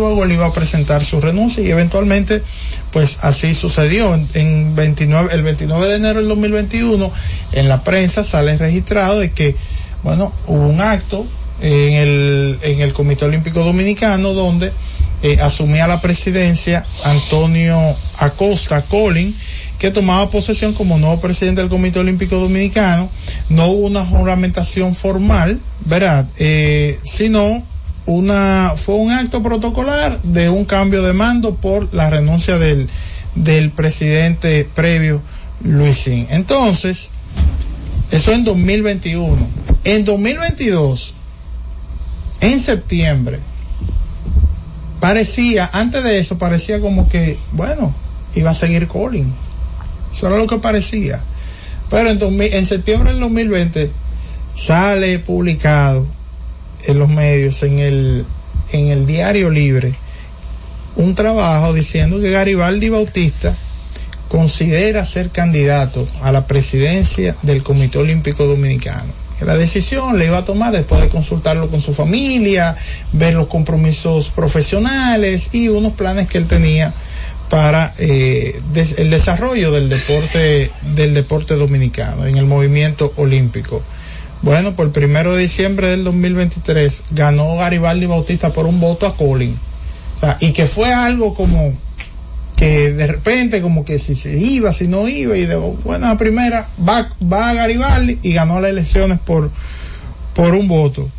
luego él iba a presentar su renuncia y eventualmente pues así sucedió. En, 29, el 29 de enero del 2021 en la prensa sale registrado de que, bueno, hubo un acto en el, en el Comité Olímpico Dominicano donde eh, asumía la presidencia Antonio Acosta Colin, que tomaba posesión como nuevo presidente del Comité Olímpico Dominicano. No hubo una juramentación formal, ¿verdad? Eh, sino una, fue un acto protocolar de un cambio de mando por la renuncia del, del presidente previo Luisín. Entonces, eso en 2021. En 2022, en septiembre, parecía, antes de eso, parecía como que, bueno, iba a seguir Colin. Eso era lo que parecía. Pero en, en septiembre del 2020 sale publicado en los medios, en el, en el diario libre, un trabajo diciendo que Garibaldi Bautista considera ser candidato a la presidencia del Comité Olímpico Dominicano. La decisión le iba a tomar después de consultarlo con su familia, ver los compromisos profesionales y unos planes que él tenía para eh, el desarrollo del deporte del deporte dominicano en el movimiento olímpico. Bueno, por el primero de diciembre del 2023 ganó Garibaldi Bautista por un voto a Colin. Y que fue algo como que de repente como que si se iba, si no iba, y de buena primera va, va a Garibaldi y ganó las elecciones por, por un voto.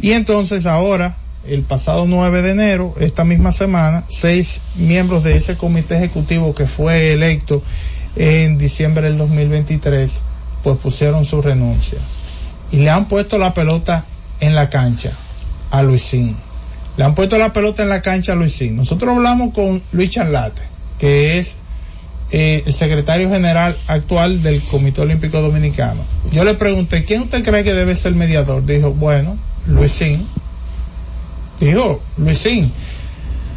Y entonces ahora, el pasado 9 de enero, esta misma semana, seis miembros de ese comité ejecutivo que fue electo en diciembre del 2023, pues pusieron su renuncia y le han puesto la pelota en la cancha a Luisín. Le han puesto la pelota en la cancha a Luisín. Nosotros hablamos con Luis Chanlate, que es eh, el secretario general actual del Comité Olímpico Dominicano. Yo le pregunté, ¿quién usted cree que debe ser mediador? Dijo, bueno, Luisín. Dijo, Luisín.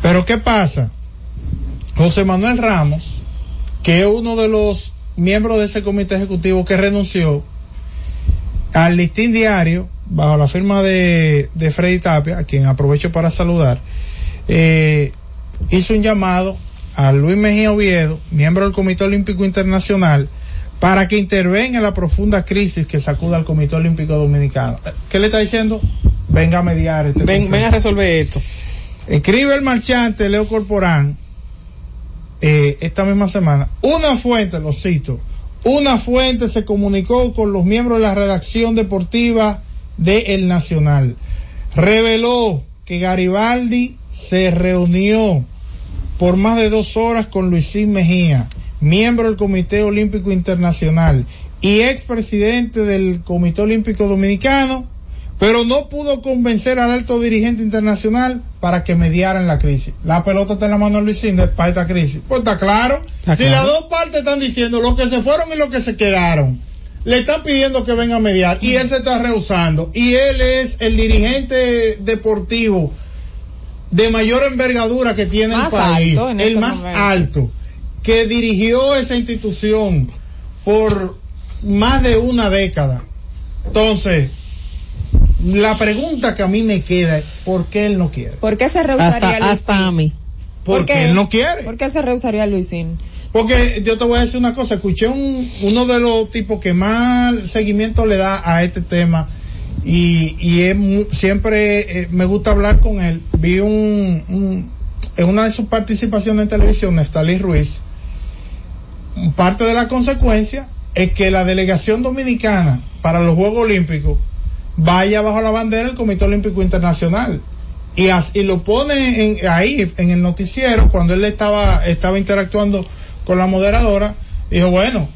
Pero ¿qué pasa? José Manuel Ramos, que es uno de los miembros de ese comité ejecutivo que renunció, al listín diario, bajo la firma de, de Freddy Tapia, a quien aprovecho para saludar, eh, hizo un llamado a Luis Mejía Oviedo, miembro del Comité Olímpico Internacional, para que intervenga en la profunda crisis que sacuda al Comité Olímpico Dominicano. ¿Qué le está diciendo? Venga a mediar. Este Ven, venga a resolver esto. Escribe el marchante Leo Corporán eh, esta misma semana. Una fuente, lo cito, una fuente se comunicó con los miembros de la redacción deportiva de El Nacional. Reveló que Garibaldi se reunió por más de dos horas con Luisín Mejía, miembro del Comité Olímpico Internacional y expresidente del Comité Olímpico Dominicano, pero no pudo convencer al alto dirigente internacional para que mediaran la crisis. La pelota está en la mano de Luis Cinder para esta crisis. Pues está claro. si las dos partes están diciendo los que se fueron y los que se quedaron, le están pidiendo que venga a mediar y él se está rehusando. Y él es el dirigente deportivo de mayor envergadura que tiene el país, el este más alto, que dirigió esa institución por más de una década. Entonces, la pregunta que a mí me queda es, ¿por qué él no quiere? ¿Por qué se rehusaría Luisín? Hasta a mí. Porque él no quiere. ¿Por qué se rehusaría Luisín? Porque yo te voy a decir una cosa, escuché un, uno de los tipos que más seguimiento le da a este tema y, y siempre eh, me gusta hablar con él. Vi un, en una de sus participaciones en televisión, Nestalí Ruiz, parte de la consecuencia es que la delegación dominicana para los Juegos Olímpicos vaya bajo la bandera del Comité Olímpico Internacional. Y, y lo pone ahí en el noticiero cuando él estaba, estaba interactuando con la moderadora. Dijo, bueno,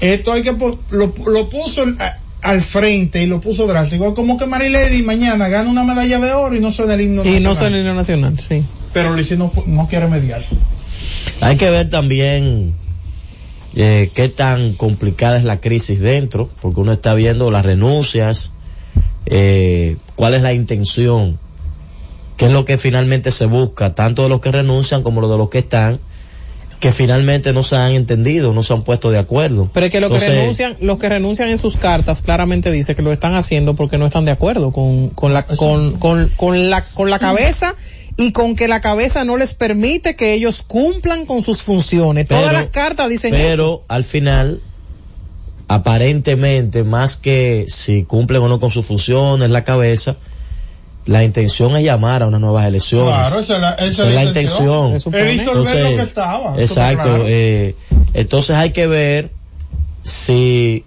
esto hay que, lo, lo puso al frente y lo puso drástico. Como que Marilady mañana gana una medalla de oro y no suena el himno nacional. Y no suena el himno nacional, sí. Pero Luis no, no quiere mediar. Hay que ver también eh, qué tan complicada es la crisis dentro, porque uno está viendo las renuncias, eh, cuál es la intención, qué es lo que finalmente se busca, tanto de los que renuncian como de los que están, que finalmente no se han entendido, no se han puesto de acuerdo. Pero es que los que renuncian, los que renuncian en sus cartas claramente dice que lo están haciendo porque no están de acuerdo con, con la, con, con, con la, con la cabeza y con que la cabeza no les permite que ellos cumplan con sus funciones. Todas Pero- las cartas dicen eso. Pero al final, aparentemente, más que si cumplen o no con sus funciones, la cabeza, la intención es llamar a unas nuevas elecciones. Claro, esa es la, esa Esa es la intención. Es supone. disolver Entonces, lo que estaba. Exacto. claro. eh, entonces hay que ver si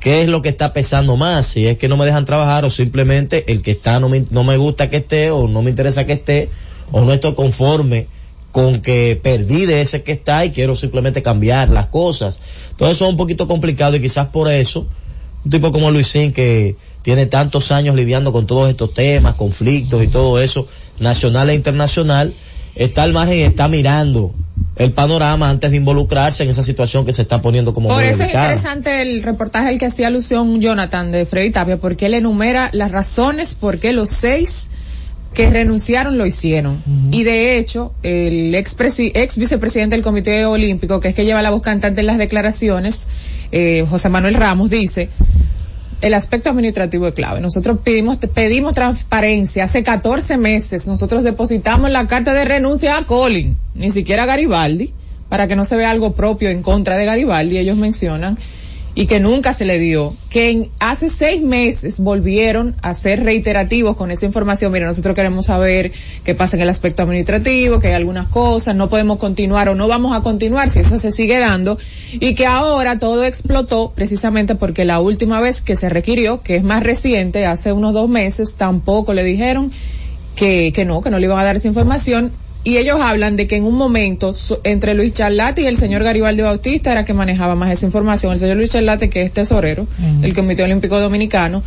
qué es lo que está pesando más, si es que no me dejan trabajar o simplemente el que está no me, no me gusta que esté o no me interesa que esté o no estoy conforme con que perdí de ese que está y quiero simplemente cambiar las cosas. Todo eso es un poquito complicado y quizás por eso un tipo como Luisín que tiene tantos años lidiando con todos estos temas, conflictos y todo eso, nacional e internacional, está al margen y está mirando el panorama antes de involucrarse en esa situación que se está poniendo como Por eso es interesante el reportaje al que hacía alusión Jonathan de Freddy Tapia, porque él enumera las razones por qué los seis que renunciaron lo hicieron. Y de hecho, el ex, ex vicepresidente del Comité Olímpico, que es que lleva la voz cantante en las declaraciones, eh, José Manuel Ramos, dice, el aspecto administrativo es clave. Nosotros pedimos, pedimos transparencia. Hace 14 meses nosotros depositamos la carta de renuncia a Colin, ni siquiera a Garibaldi, para que no se vea algo propio en contra de Garibaldi, ellos mencionan, y que nunca se le dio. Que en, hace seis meses volvieron a ser reiterativos con esa información. Mira, nosotros queremos saber qué pasa en el aspecto administrativo, que hay algunas cosas, no podemos continuar o no vamos a continuar si eso se sigue dando. Y que ahora todo explotó precisamente porque la última vez que se requirió, que es más reciente, hace unos dos meses, tampoco le dijeron que, que no, que no le iban a dar esa información. Y ellos hablan de que en un momento entre Luis Charlate y el señor Garibaldi Bautista era que manejaba más esa información. El señor Luis Charlate, que es tesorero del Comité Olímpico Dominicano,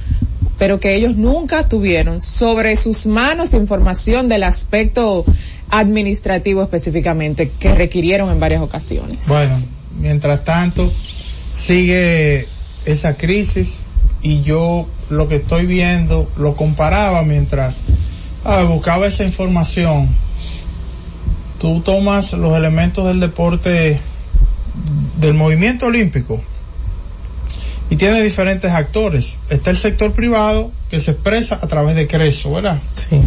pero que ellos nunca tuvieron sobre sus manos información del aspecto administrativo específicamente que requirieron en varias ocasiones. Bueno, mientras tanto, sigue esa crisis y yo lo que estoy viendo lo comparaba mientras ah, buscaba esa información. Tú tomas los elementos del deporte del movimiento olímpico y tiene diferentes actores. Está el sector privado que se expresa a través de Creso, ¿verdad? Sí.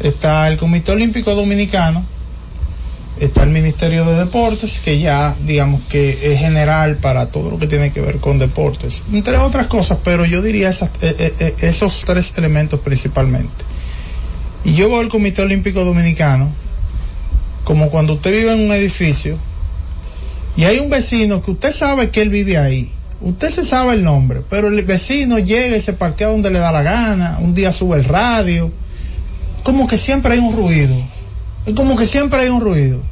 está el Comité Olímpico Dominicano, está el Ministerio de Deportes, que ya digamos que es general para todo lo que tiene que ver con deportes, entre otras cosas, pero yo diría esas- eh, eh, eh, esos tres elementos principalmente. Y yo veo el Comité Olímpico Dominicano como cuando usted vive en un edificio y hay un vecino que usted sabe que él vive ahí. Usted se sabe el nombre, pero el vecino llega y se parquea donde le da la gana, un día sube el radio, como que siempre hay un ruido. Como que siempre hay un ruido.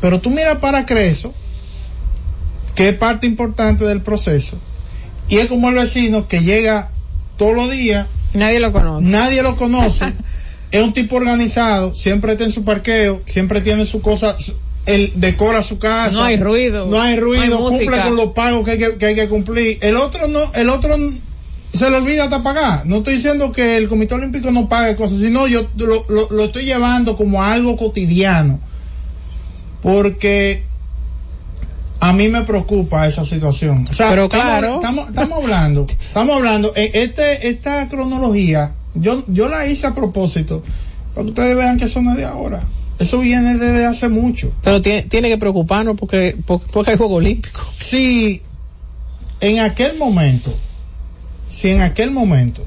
Pero tú miras para Creso, que es parte importante del proceso, y es como el vecino que llega todos los días, Nadie lo conoce. nadie lo conoce, es un tipo organizado, siempre está en su parqueo, siempre tiene su cosa, él decora su casa. No hay ruido. No hay ruido, No hay cumple con los pagos que hay que, que hay que cumplir. El otro no, el otro se le olvida hasta pagar. No estoy diciendo que el Comité Olímpico no pague cosas, sino yo lo, lo- lo estoy llevando como algo cotidiano. Porque a mí me preocupa esa situación. O sea, Pero claro. Estamos, estamos hablando, estamos hablando, eh, este, esta cronología, yo, yo la hice a propósito, para que ustedes vean que eso no es de ahora. Eso viene desde hace mucho. Pero tiene, tiene que preocuparnos porque, porque, porque hay Juego Olímpico. si en aquel momento, si en aquel momento,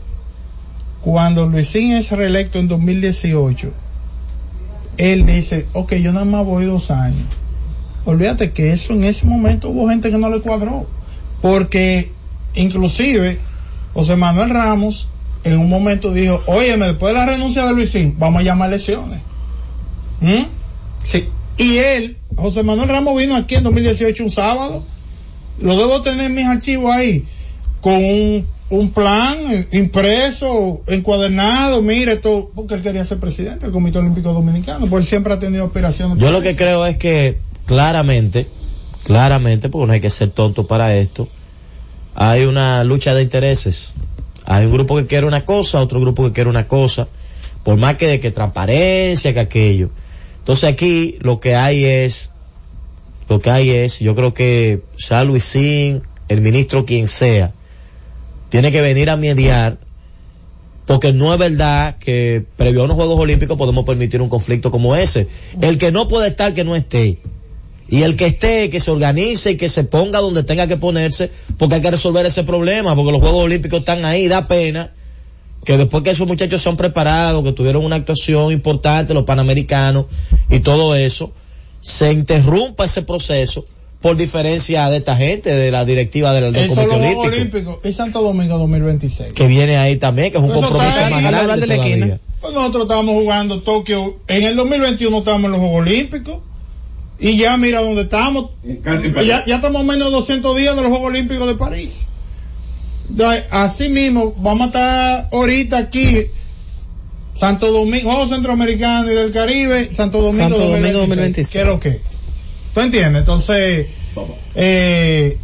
cuando Luisín es reelecto en 2018, él dice, ok, yo nada más voy dos años. Olvídate que eso en ese momento hubo gente que no le cuadró. Porque inclusive José Manuel Ramos en un momento dijo, óyeme, después de la renuncia de Luisín, vamos a llamar elecciones. ¿Mm? Sí. Y él, José Manuel Ramos vino aquí en 2018 un sábado. Lo debo tener en mis archivos ahí. Con un, un plan impreso, encuadernado, mire todo, porque él quería ser presidente del Comité Olímpico Dominicano, porque él siempre ha tenido aspiraciones. Yo lo que creo es que claramente, claramente, porque no hay que ser tonto para esto, hay una lucha de intereses. Hay un grupo que quiere una cosa, otro grupo que quiere una cosa, por más que de que transparencia, que aquello. Entonces aquí lo que hay es lo que hay es, yo creo que sea Luisín, el ministro quien sea, tiene que venir a mediar, porque no es verdad que previo a unos Juegos Olímpicos podemos permitir un conflicto como ese. El que no puede estar, que no esté. Y el que esté, que se organice y que se ponga donde tenga que ponerse, porque hay que resolver ese problema, porque los Juegos Olímpicos están ahí, da pena que después que esos muchachos se han preparado, que tuvieron una actuación importante, los panamericanos y todo eso, se interrumpa ese proceso por diferencia de esta gente, de la directiva del, Comité Olímpico, Olímpicos y Santo Domingo 2026. que viene ahí también, que es un compromiso más grande de la esquina. Pues nosotros estábamos jugando Tokio, en el 2021 estábamos en los Juegos Olímpicos y ya mira dónde estamos. Ya, ya estamos a menos de 200 días de los Juegos Olímpicos de París. Así mismo, vamos a estar ahorita aquí, Santo Domingo, Juegos Centroamericanos y del Caribe, Santo Domingo, Santo Domingo 2026. ¿Qué es lo que? ¿Tú entiendes? Entonces, eh,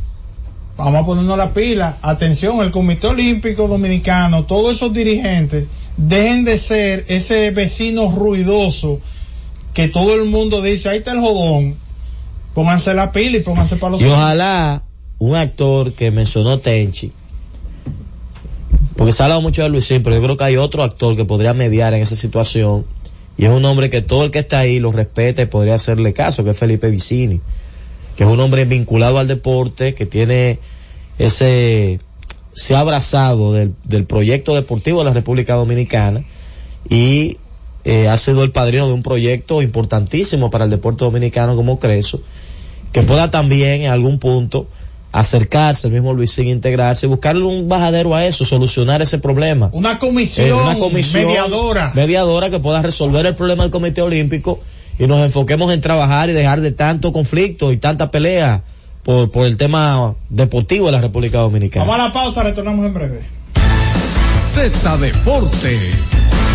vamos a ponernos la pila. Atención, el Comité Olímpico Dominicano, todos esos dirigentes, dejen de ser ese vecino ruidoso que todo el mundo dice, ahí está el jodón. Pónganse la pila y pónganse para los Y ojalá un actor que mencionó Tenchi, porque se ha hablado mucho de Luisín, pero yo creo que hay otro actor que podría mediar en esa situación, y es un hombre que todo el que está ahí lo respeta y podría hacerle caso, que es Felipe Vicini, que es un hombre vinculado al deporte, que tiene ese, se ha abrazado del, del proyecto deportivo de la República Dominicana y eh, ha sido el padrino de un proyecto importantísimo para el deporte dominicano como Creso, que pueda también en algún punto acercarse, el mismo Luisín, integrarse, buscarle un bajadero a eso, solucionar ese problema. Una comisión, Eh, una comisión mediadora. mediadora que pueda resolver el problema del Comité Olímpico y nos enfoquemos en trabajar y dejar de tanto conflicto y tanta pelea por, por el tema deportivo de la República Dominicana. Vamos a la pausa, retornamos en breve. Z Deportes.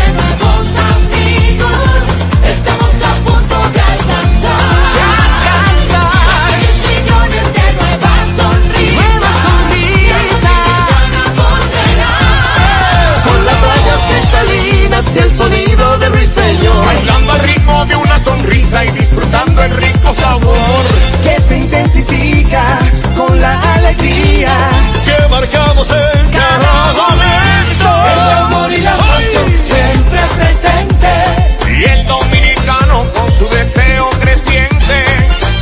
Sonrisa y disfrutando el rico sabor que se intensifica con la alegría. que marcamos en cada momento. El amor y la pasión siempre presente. Y el dominicano con su deseo creciente.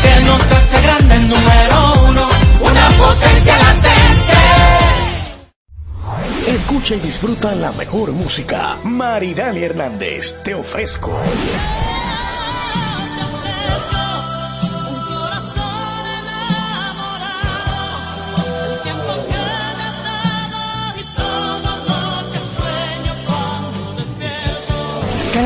Que nos hace grande el número uno, una potencia latente. Escucha y disfruta la mejor música. Maridani Hernández, te ofrezco.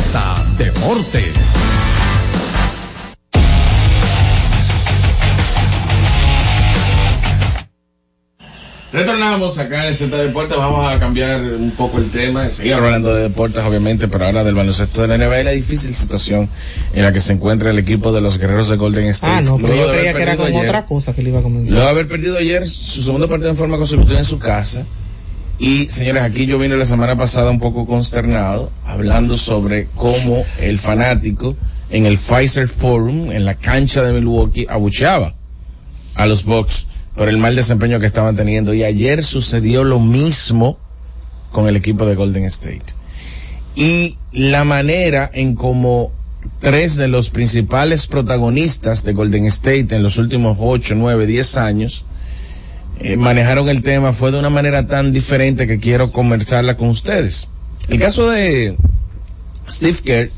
Z Deportes. Retornamos acá en el Z Deportes, vamos a cambiar un poco el tema, seguir hablando de deportes obviamente, pero ahora del baloncesto de la NBA y la difícil situación en la que se encuentra el equipo de los guerreros de Golden State. Ah, no, pero Luego yo creía que era con ayer- otra cosa que le iba a comenzar. Luego de haber perdido ayer su segundo partido en forma consecutiva en su casa. Y señores, aquí yo vine la semana pasada un poco consternado, hablando sobre cómo el fanático en el Pfizer Forum, en la cancha de Milwaukee, abucheaba a los Bucks por el mal desempeño que estaban teniendo. Y ayer sucedió lo mismo con el equipo de Golden State. Y la manera en cómo tres de los principales protagonistas de Golden State en los últimos 8, 9, 10 años eh, manejaron el tema fue de una manera tan diferente que quiero conversarla con ustedes. El caso de Steve Kerr,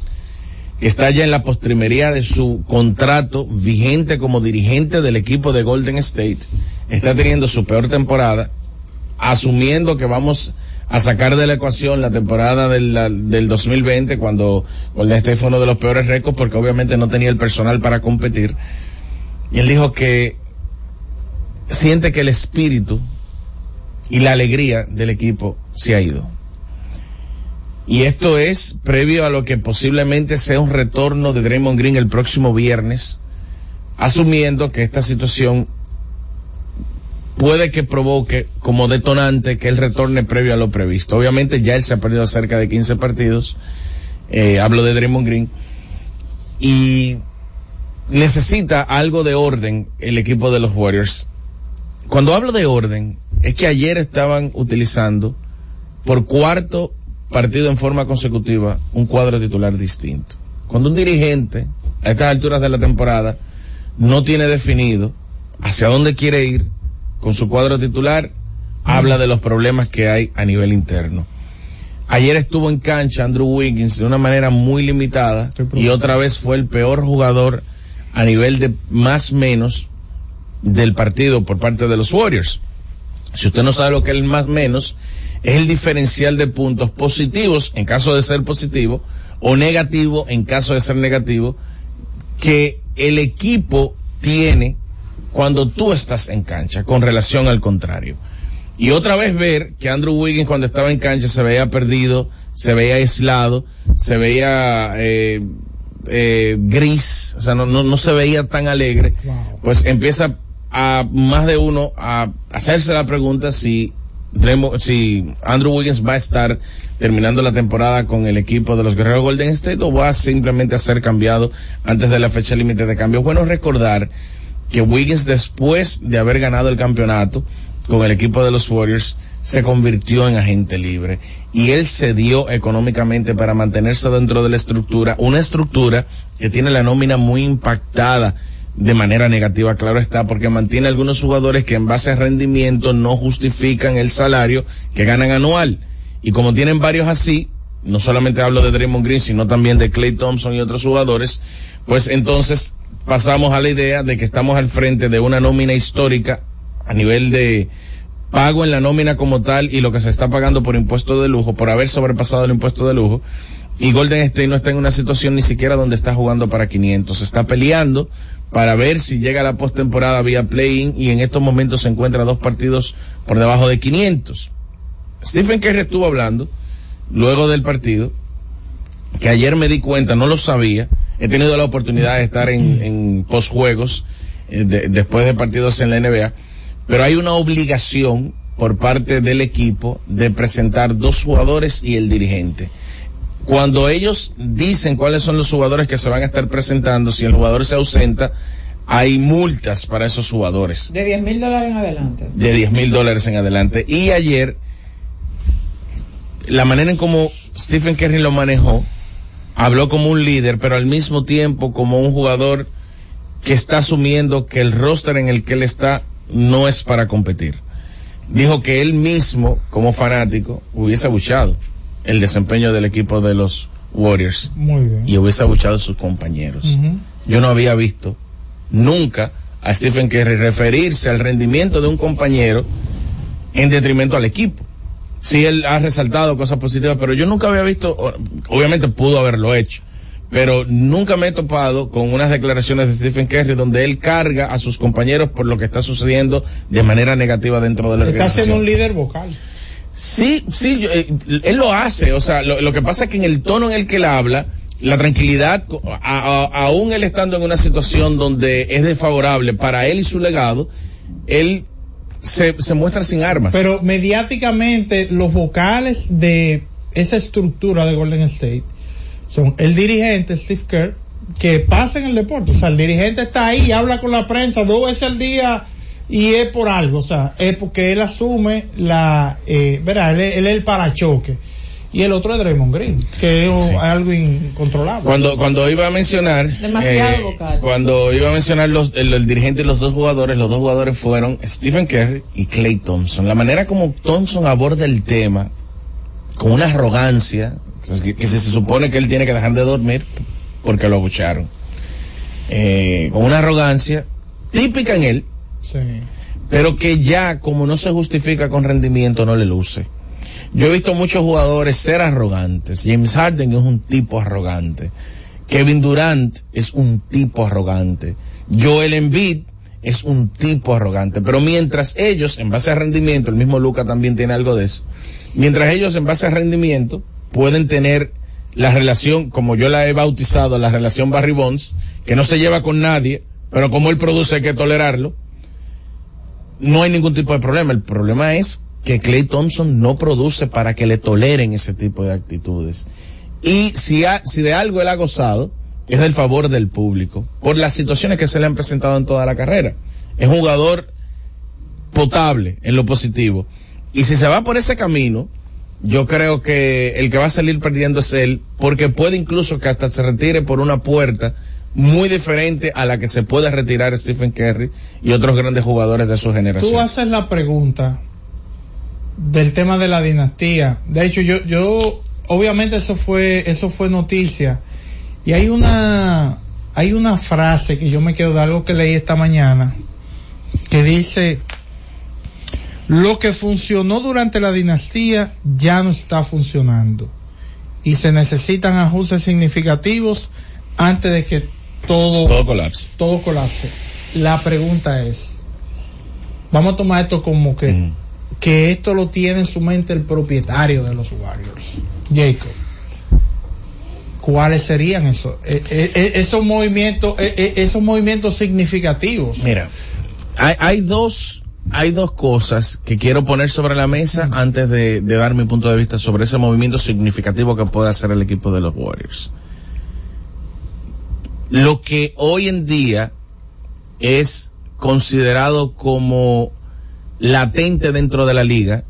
que está ya en la postrimería de su contrato vigente como dirigente del equipo de Golden State, está teniendo su peor temporada, asumiendo que vamos a sacar de la ecuación la temporada del, la- del 2020 cuando Golden State fue uno de los peores récords porque obviamente no tenía el personal para competir. Y él dijo que siente que el espíritu y la alegría del equipo se ha ido. Y esto es previo a lo que posiblemente sea un retorno de Draymond Green el próximo viernes, asumiendo que esta situación puede que provoque como detonante que él retorne previo a lo previsto. Obviamente ya él se ha perdido cerca de 15 partidos, eh, hablo de Draymond Green, y necesita algo de orden el equipo de los Warriors. Cuando hablo de orden, es que ayer estaban utilizando por cuarto partido en forma consecutiva un cuadro titular distinto. Cuando un dirigente a estas alturas de la temporada no tiene definido hacia dónde quiere ir con su cuadro titular, habla de los problemas que hay a nivel interno. Ayer estuvo en cancha Andrew Wiggins de una manera muy limitada y otra vez fue el peor jugador a nivel de más menos del partido por parte de los Warriors. Si usted no sabe lo que es el más menos, es el diferencial de puntos positivos en caso de ser positivo o negativo en caso de ser negativo que el equipo tiene cuando tú estás en cancha con relación al contrario. Y otra vez ver que Andrew Wiggins cuando estaba en cancha se veía perdido, se veía aislado, se veía eh, eh, gris, o sea, no, no, no se veía tan alegre, pues empieza a más de uno a hacerse la pregunta si si Andrew Wiggins va a estar terminando la temporada con el equipo de los Guerreros Golden State o va simplemente a ser cambiado antes de la fecha límite de cambio. Bueno recordar que Wiggins después de haber ganado el campeonato con el equipo de los Warriors se convirtió en agente libre y él cedió económicamente para mantenerse dentro de la estructura, una estructura que tiene la nómina muy impactada de manera negativa, claro está, porque mantiene algunos jugadores que en base a rendimiento no justifican el salario que ganan anual. Y como tienen varios así, no solamente hablo de Draymond Green, sino también de Clay Thompson y otros jugadores, pues entonces pasamos a la idea de que estamos al frente de una nómina histórica a nivel de pago en la nómina como tal y lo que se está pagando por impuesto de lujo, por haber sobrepasado el impuesto de lujo. Y Golden State no está en una situación ni siquiera donde está jugando para 500. Se está peleando para ver si llega la postemporada vía play-in y en estos momentos se encuentra dos partidos por debajo de 500. Stephen Curry estuvo hablando luego del partido que ayer me di cuenta, no lo sabía, he tenido la oportunidad de estar en, en postjuegos eh, de- después de partidos en la NBA, pero hay una obligación por parte del equipo de presentar dos jugadores y el dirigente. Cuando ellos dicen cuáles son los jugadores que se van a estar presentando, si el jugador se ausenta, hay multas para esos jugadores De 10 mil dólares en adelante. de 10 mil dólares en adelante. Y ayer, la manera en cómo Stephen Curry lo manejó, habló como un líder, pero al mismo tiempo como un jugador que está asumiendo que el roster en el que él está no es para competir. Dijo que él mismo, como fanático, hubiese abuchado el desempeño del equipo de los Warriors Muy bien. y hubiese abuchado a sus compañeros. Yo no había visto nunca a Stephen Curry referirse al rendimiento de un compañero en detrimento al equipo. Sí, él ha resaltado cosas positivas, pero yo nunca había visto, obviamente pudo haberlo hecho, pero nunca me he topado con unas declaraciones de Stephen Curry donde él carga a sus compañeros por lo que está sucediendo de manera negativa dentro de la Está siendo organización. un líder vocal. Sí, sí, yo, eh, él lo hace, o sea, lo, que pasa es que en el tono en el que él habla, la tranquilidad, a- aún él estando en una situación donde es desfavorable para él y su legado, él se, se muestra sin armas. Pero mediáticamente los vocales de esa estructura de Golden State son el dirigente Steve Kerr que pasa en el deporte. O sea, el dirigente está ahí y habla con la prensa dos veces al día y es por algo. O sea, es porque él asume la, eh, verá, él, es- él es el parachoque. Y el otro es Draymond Green, que es Sí. algo incontrolable. Cuando, cuando iba a mencionar, eh, Demasiado vocal. cuando iba a mencionar los, el, el dirigente y los dos jugadores, los dos jugadores fueron Stephen Curry y Clay Thompson. La manera como Thompson aborda el tema, con una arrogancia, que, que se, se supone que él tiene que dejar de dormir porque lo abucharon. Eh, con una arrogancia típica en él, Sí. pero que ya como no se justifica con rendimiento no le luce. Yo he visto muchos jugadores ser arrogantes. James Harden es un tipo arrogante. Kevin Durant es un tipo arrogante. Joel Embiid es un tipo arrogante. Pero mientras ellos, en base a rendimiento, el mismo Luca también tiene algo de eso. Mientras ellos, en base a rendimiento, pueden tener la relación, como yo la he bautizado, la relación Barry Bonds, que no se lleva con nadie, pero como él produce hay que tolerarlo no hay ningún tipo de problema. El problema es que Clay Thompson no produce para que le toleren ese tipo de actitudes. Y si, ha- si de algo él ha gozado, es del favor del público, por las situaciones que se le han presentado en toda la carrera. Es un jugador potable en lo positivo. Y si se va por ese camino, yo creo que el que va a salir perdiendo es él, porque puede incluso que hasta se retire por una puerta muy diferente a la que se puede retirar Stephen Curry y otros grandes jugadores de su Tú generación. haces la pregunta del tema de la dinastía. De hecho, yo, yo, obviamente eso fue, eso fue noticia. Y hay una, hay una frase que yo me quedo de algo que leí esta mañana, que dice, lo que funcionó durante la dinastía ya no está funcionando. Y se necesitan ajustes significativos antes de que todo, Todo colapse. todo colapse. La pregunta es, vamos a tomar esto como que, Mm. que esto lo tiene en su mente el propietario de los Warriors, Jacob. ¿Cuáles serían esos, eh, eh, eh, esos movimientos, esos movimientos significativos? Mira, hay, hay dos, hay dos cosas que quiero poner sobre la mesa antes de, de dar mi punto de vista sobre ese movimiento significativo que puede hacer el equipo de los Warriors. Lo que hoy en día es considerado como latente dentro de la liga,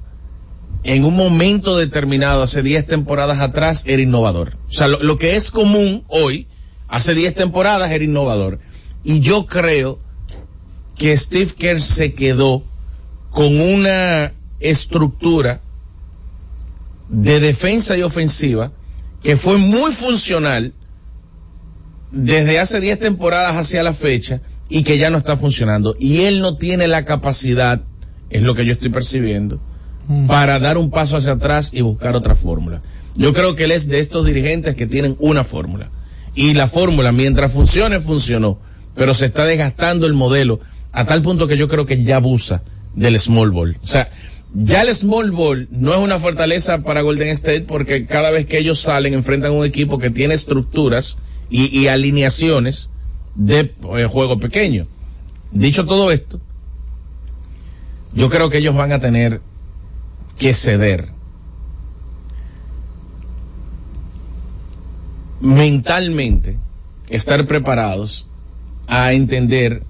en un momento determinado, hace 10 temporadas atrás, era innovador. O sea, lo, que es común hoy, hace 10 temporadas era innovador. Y yo creo que Steve Kerr se quedó con una estructura de defensa y ofensiva que fue muy funcional desde hace 10 temporadas hacia la fecha y que ya no está funcionando. Y él no tiene la capacidad, es lo que yo estoy percibiendo, para dar un paso hacia atrás y buscar otra fórmula. Yo creo que él es de estos dirigentes que tienen una fórmula. Y la fórmula, mientras funcione, funcionó. Pero se está desgastando el modelo a tal punto que yo creo que ya abusa del small ball. O sea, ya el small ball no es una fortaleza para Golden State porque cada vez que ellos salen enfrentan a un equipo que tiene estructuras y, alineaciones de eh, juego pequeño. Dicho todo esto, yo creo que ellos van a tener que ceder mentalmente, estar preparados a entender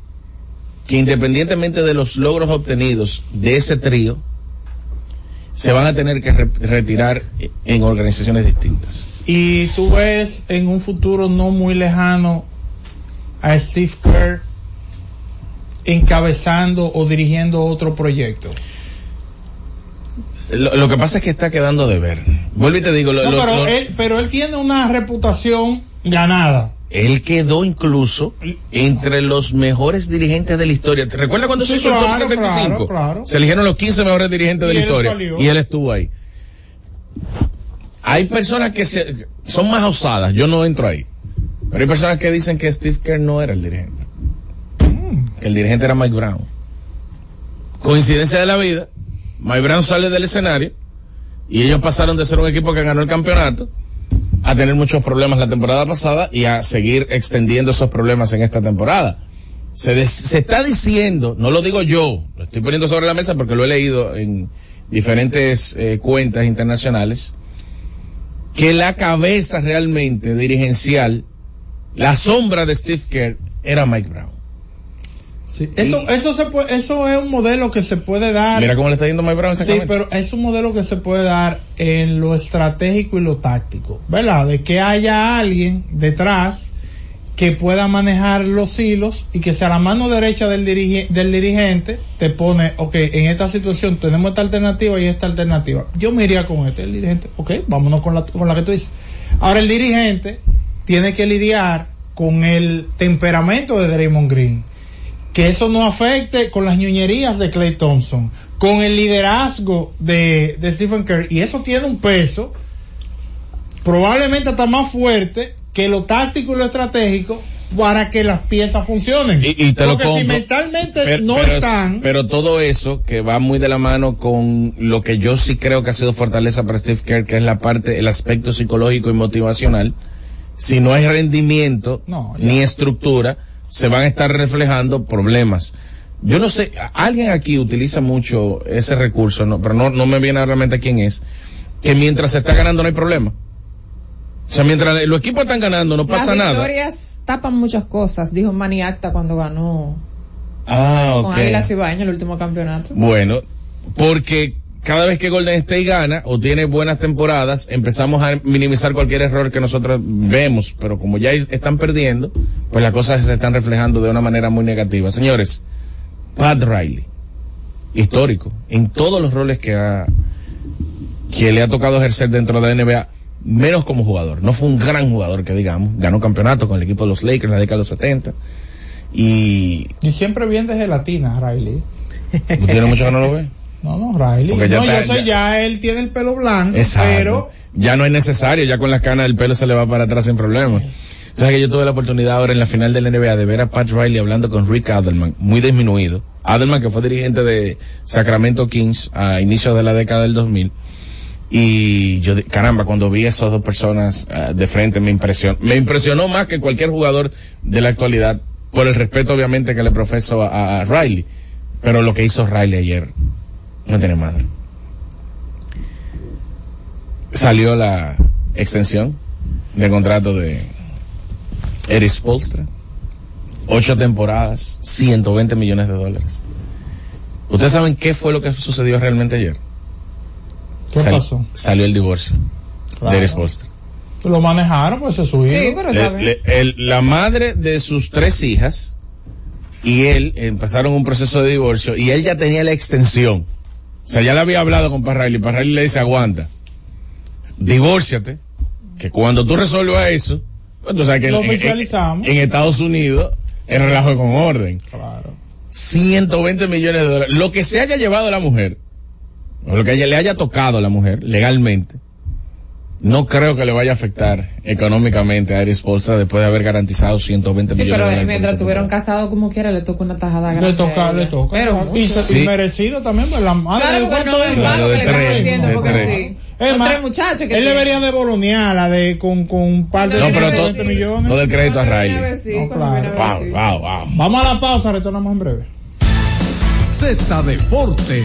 que independientemente de los logros obtenidos de ese trío, se van a tener que re- retirar en organizaciones distintas. Y tú ves en un futuro no muy lejano a Steve Kerr encabezando o dirigiendo otro proyecto. Lo, lo que pasa es que está quedando de ver. Vuelvo y te digo, lo- No, lo- pero, él, pero él tiene una reputación ganada. él quedó incluso entre los mejores dirigentes de la historia. ¿Te recuerdas cuando se hizo el top claro, 75? claro, claro. Se eligieron los 15 mejores dirigentes de la historia salió. y él estuvo ahí. Hay personas que se- son más osadas, yo no entro ahí. Pero hay personas que dicen que Steve Kerr no era el dirigente. Que el dirigente era Mike Brown. Coincidencia de la vida, Mike Brown sale del escenario y ellos pasaron de ser un equipo que ganó el campeonato a tener muchos problemas la temporada pasada y a seguir extendiendo esos problemas en esta temporada. Se, des- se está diciendo, no lo digo yo, lo estoy poniendo sobre la mesa porque lo he leído en diferentes eh, cuentas internacionales, que la cabeza realmente dirigencial, la sombra de Steve Kerr, era Mike Brown. Sí, Eso, eso se puede, eso es un modelo que se puede dar. Mira cómo le está yendo Mike Brown Sí, pero es un modelo que se puede dar en lo estratégico y lo táctico, ¿verdad? De que haya alguien detrás que pueda manejar los hilos y que sea la mano derecha del, dirige- del dirigente, te pone, ok, en esta situación tenemos esta alternativa y esta alternativa. Yo me iría con este, el dirigente, ok, vámonos con la, con la que tú dices. Ahora el dirigente tiene que lidiar con el temperamento de Draymond Green que eso no afecte con las ñuñerías de Clay Thompson, con el liderazgo de, de Stephen Curry, y eso tiene un peso probablemente hasta más fuerte que lo táctico y lo estratégico para que las piezas funcionen. Y, y te lo Porque si compro. mentalmente Pero- no pero, están, pero todo eso que va muy de la mano con lo que yo sí creo que ha sido fortaleza para Steve Kerr, que es la parte, el aspecto psicológico y motivacional. Si no hay rendimiento No, ni estructura, se van a estar reflejando problemas. Yo no sé, a- alguien aquí utiliza mucho ese recurso, no, pero no, no me viene a la mente quién es, que mientras se está ganando no hay problema. O sea, mientras los equipos están ganando no pasa Las nada. victorias tapan muchas cosas, dijo Manny Acta cuando ganó Ah, con ok. Águilas el último campeonato. Bueno, porque cada vez que Golden State gana o tiene buenas temporadas, empezamos a minimizar cualquier error que nosotros vemos, pero como ya están perdiendo, pues las cosas se están reflejando de una manera muy negativa. Señores, Pat Riley, histórico, en todos los roles que ha, que le ha tocado ejercer dentro de la NBA, menos como jugador. No fue un gran jugador que digamos, ganó campeonato con el equipo de los Lakers en la década de los 70 y y siempre bien de gelatina, Riley. tiene mucho que no lo ve. No, no, Riley. Porque ya no, está- yo sé, ya él tiene el pelo blanco, Exacto. pero ya no es necesario, ya con las canas del pelo se le va para atrás sin problema. Sabes que yo tuve la oportunidad ahora en la final de la NBA de ver a Pat Riley hablando con Rick Adelman, muy disminuido. Adelman que fue dirigente de Sacramento Kings a inicios de la década del 2000. Y yo, caramba, cuando vi a esas dos personas ah, de frente me impresionó, me impresionó más que cualquier jugador de la actualidad, por el respeto obviamente que le profeso a, a Riley. Pero lo que hizo Riley ayer, no tiene madre. Salió la extensión de contrato de Eric Spolstra. Ocho temporadas, 120 millones de dólares. ¿Ustedes saben qué fue lo que sucedió realmente ayer? ¿Qué Sal- pasó? Salió el divorcio Claro. de Eric Spolstra. Lo manejaron, pues se subió. Sí, pero Le- le- el- la madre de sus tres hijas y él empezaron un proceso de divorcio y él ya tenía la extensión. O sea, ya le había hablado con Parriley y Parriley le dice, aguanta, divórciate, que cuando tú resuelvas eso, pues tú sabes que Lo en- en- Estados Unidos el relajo es con orden. Claro. 120 millones de dólares. Lo que se haya llevado la mujer, o lo que ella- le haya tocado a la mujer legalmente, no creo que le vaya a afectar económicamente a Iris Bolsa después de haber garantizado 120 Sí, millones pero de dólares. mientras por estuvieron casados como quiera le toca una tajada grande. Le toca, le toca. Pero y, Sí. y merecido también, pues la madre Claro, de porque cuánto no es malo de que le están tres, haciendo porque tres. sí. Es más, tres muchachos que él tienen. debería de bolonearla de con, con un par de No, pero millones, todo, 20 millones. todo el crédito a Riley. sí, viene claro. Wow, wow, wow. Vamos a la pausa, retornamos en breve. Z Deportes.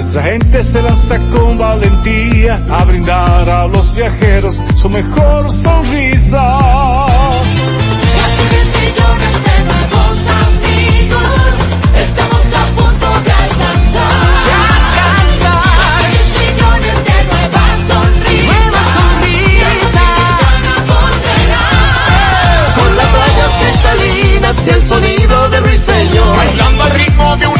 Sol. gente se lanza con valentía a brindar a los viajeros su mejor sonrisa. Casi 10 millones de nuevos amigos, estamos a punto de alcanzar. Casi 10 millones de nuevas sonrisas, nuevas sonrisas, Con las playas cristalinas y el sonido de ruiseñor. Bailando al ritmo de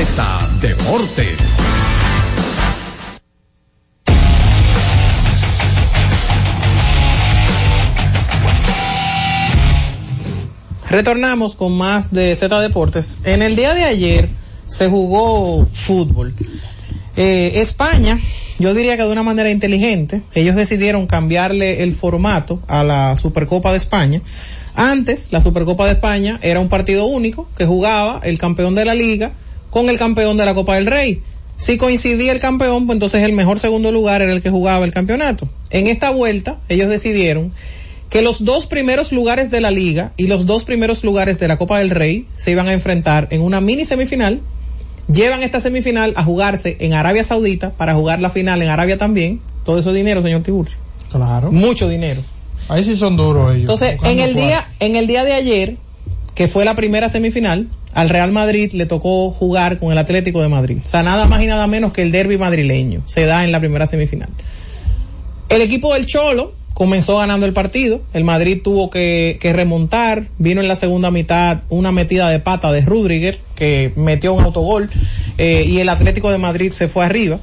Z Deportes. Retornamos con más de Z Deportes. En el día de ayer se jugó fútbol. Eh, España, yo diría que de una manera inteligente, ellos decidieron cambiarle el formato a la Supercopa de España. Antes, la Supercopa de España era un partido único que jugaba el campeón de la liga con el campeón de la Copa del Rey. Si coincidía el campeón, pues entonces el mejor segundo lugar era el que jugaba el campeonato. En esta vuelta, ellos decidieron que los dos primeros lugares de la liga y los dos primeros lugares de la Copa del Rey se iban a enfrentar en una mini semifinal. Llevan esta semifinal a jugarse en Arabia Saudita para jugar la final en Arabia también. Todo eso dinero, señor Tiburcio. Claro. Mucho dinero. Ahí sí son duros ellos. Entonces, en el día, en el día de ayer, que fue la primera semifinal, al Real Madrid le tocó jugar con el Atlético de Madrid. O sea, nada más y nada menos que el derby madrileño se da en la primera semifinal. El equipo del Cholo comenzó ganando el partido. El Madrid tuvo que, remontar. Vino en la segunda mitad una metida de pata de Rudiger que metió un autogol eh, y el Atlético de Madrid se fue arriba.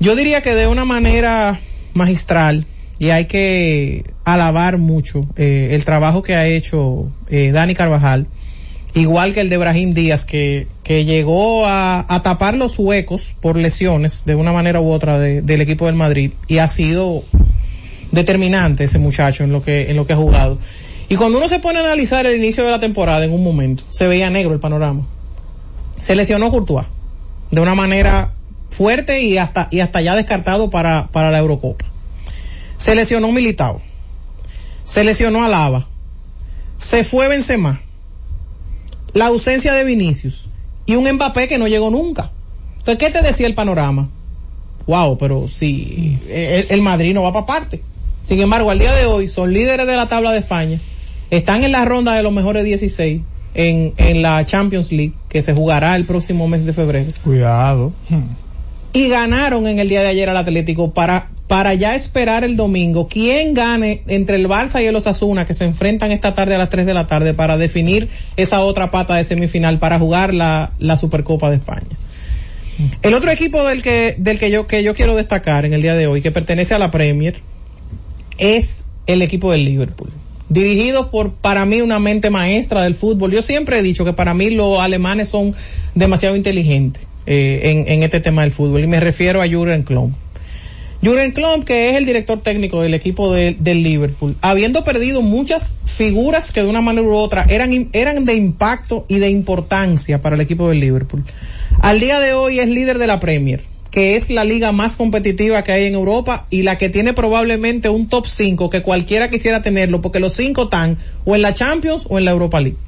Yo diría que de una manera magistral y hay que alabar mucho eh, el trabajo que ha hecho eh, Dani Carvajal, igual que el de Brahim Díaz, que, que llegó a, a tapar los huecos por lesiones de una manera u otra de- del equipo del Madrid y ha sido determinante ese muchacho en lo que en lo que ha jugado. Y cuando uno se pone a analizar el inicio de la temporada en un momento, se veía negro el panorama. Se lesionó Courtois de una manera fuerte y hasta y hasta ya descartado para para la Eurocopa. Se lesionó Militao. Se lesionó Alaba. Se fue Benzema. La ausencia de Vinicius y un Mbappé que no llegó nunca. Entonces, ¿qué te decía el panorama? Wow, pero si el, el Madrid no va para parte. Sin embargo, al día de hoy son líderes de la tabla de España, están en la ronda de los mejores 16 en, en la Champions League, que se jugará el próximo mes de febrero. Cuidado. Y ganaron en el día de ayer al Atlético para, para ya esperar el domingo quién gane entre el Barça y el Osasuna, que se enfrentan esta tarde a las 3 de la tarde para definir esa otra pata de semifinal para jugar la, la Supercopa de España. El otro equipo del que, del que yo, que yo quiero destacar en el día de hoy, que pertenece a la Premier, es el equipo del Liverpool. Dirigido por, para mí, una mente maestra del fútbol. Yo siempre he dicho que para mí los alemanes son demasiado inteligentes eh, en, en este tema del fútbol. Y me refiero a Jurgen Klopp. Jurgen Klopp, que es el director técnico del equipo de- del Liverpool, habiendo perdido muchas figuras que de una manera u otra eran, eran de impacto y de importancia para el equipo del Liverpool. Al día de hoy es líder de la Premier, que es la liga más competitiva que hay en Europa y la que tiene probablemente un top 5 que cualquiera quisiera tenerlo, porque los cinco están o en la Champions o en la Europa League.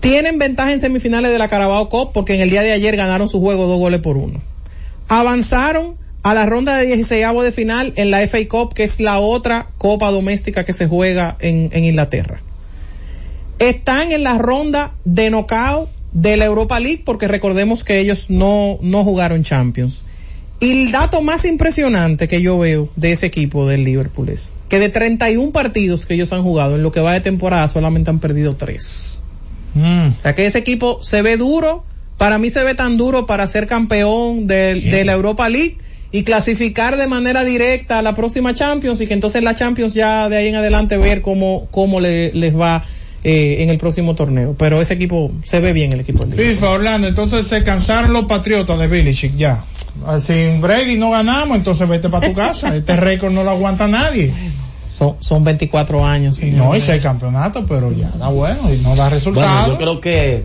Tienen ventaja en semifinales de la Carabao Cup porque en el día de ayer ganaron su juego dos goles por uno. Avanzaron a la ronda de 16 de final en la FA Cup, que es la otra copa doméstica que se juega en, en Inglaterra. Están en la ronda de knockout de la Europa League porque recordemos que ellos no, no jugaron Champions. Y el dato más impresionante que yo veo de ese equipo del Liverpool es que de 31 partidos que ellos han jugado en lo que va de temporada solamente han perdido 3. Mm. O sea que ese equipo se ve duro, para mí se ve tan duro para ser campeón de, de la Europa League y clasificar de manera directa a la próxima Champions y que entonces la Champions ya de ahí en adelante ver cómo, cómo le- les va eh, en el próximo torneo. Pero ese equipo se ve bien el equipo. FIFA, Orlando, entonces se cansaron los patriotas de Belichick ya. Ah, Sin Brady no ganamos, entonces vete para tu casa. Este récord no lo aguanta nadie. Son, son 24 años. Y no, y seis campeonatos, pero ya da bueno y no da Bueno, resultados. yo creo que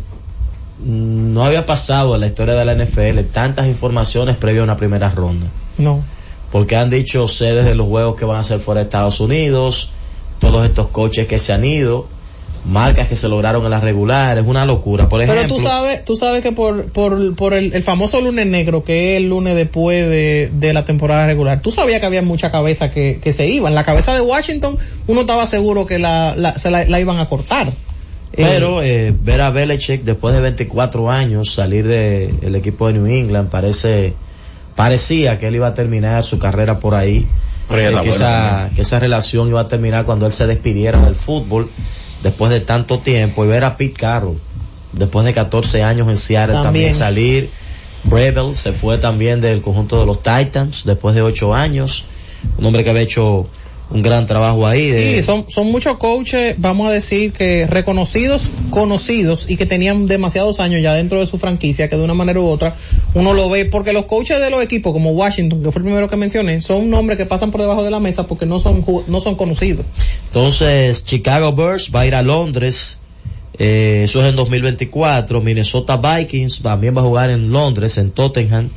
no había pasado en la historia de la NFL tantas informaciones previo a una primera ronda. No. Porque han dicho sedes de los juegos que van a ser fuera de Estados Unidos, todos estos coches que se han ido, marcas que se lograron en la regular, es una locura. Por ejemplo, Pero tú sabes, tú sabes que por, por, por el, el famoso lunes negro, que es el lunes después de, de la temporada regular, tú sabías que había mucha cabeza que, que se iban. La cabeza de Washington, uno estaba seguro que la, la, se la, la iban a cortar. Pero eh, ver a Belichick después de 24 años salir del equipo de New England parece parecía que él iba a terminar su carrera por ahí. Eh, que, esa, que esa relación iba a terminar cuando él se despidiera del fútbol después de tanto tiempo y ver a Pete Carroll después de 14 años en Seattle también, También. salir. Brevel se fue también del conjunto de los Titans después de 8 años. Un hombre que había hecho un gran trabajo ahí. de- Sí, son, son muchos coaches, vamos a decir que reconocidos, conocidos y que tenían demasiados años ya dentro de su franquicia, que de una manera u otra uno lo ve, porque los coaches de los equipos como Washington, que fue el primero que mencioné, son nombres que pasan por debajo de la mesa porque no son, no son conocidos. Entonces, Chicago Bears va a ir a Londres. eh, eso es en 2024. Minnesota Vikings también va a jugar en Londres, en Tottenham,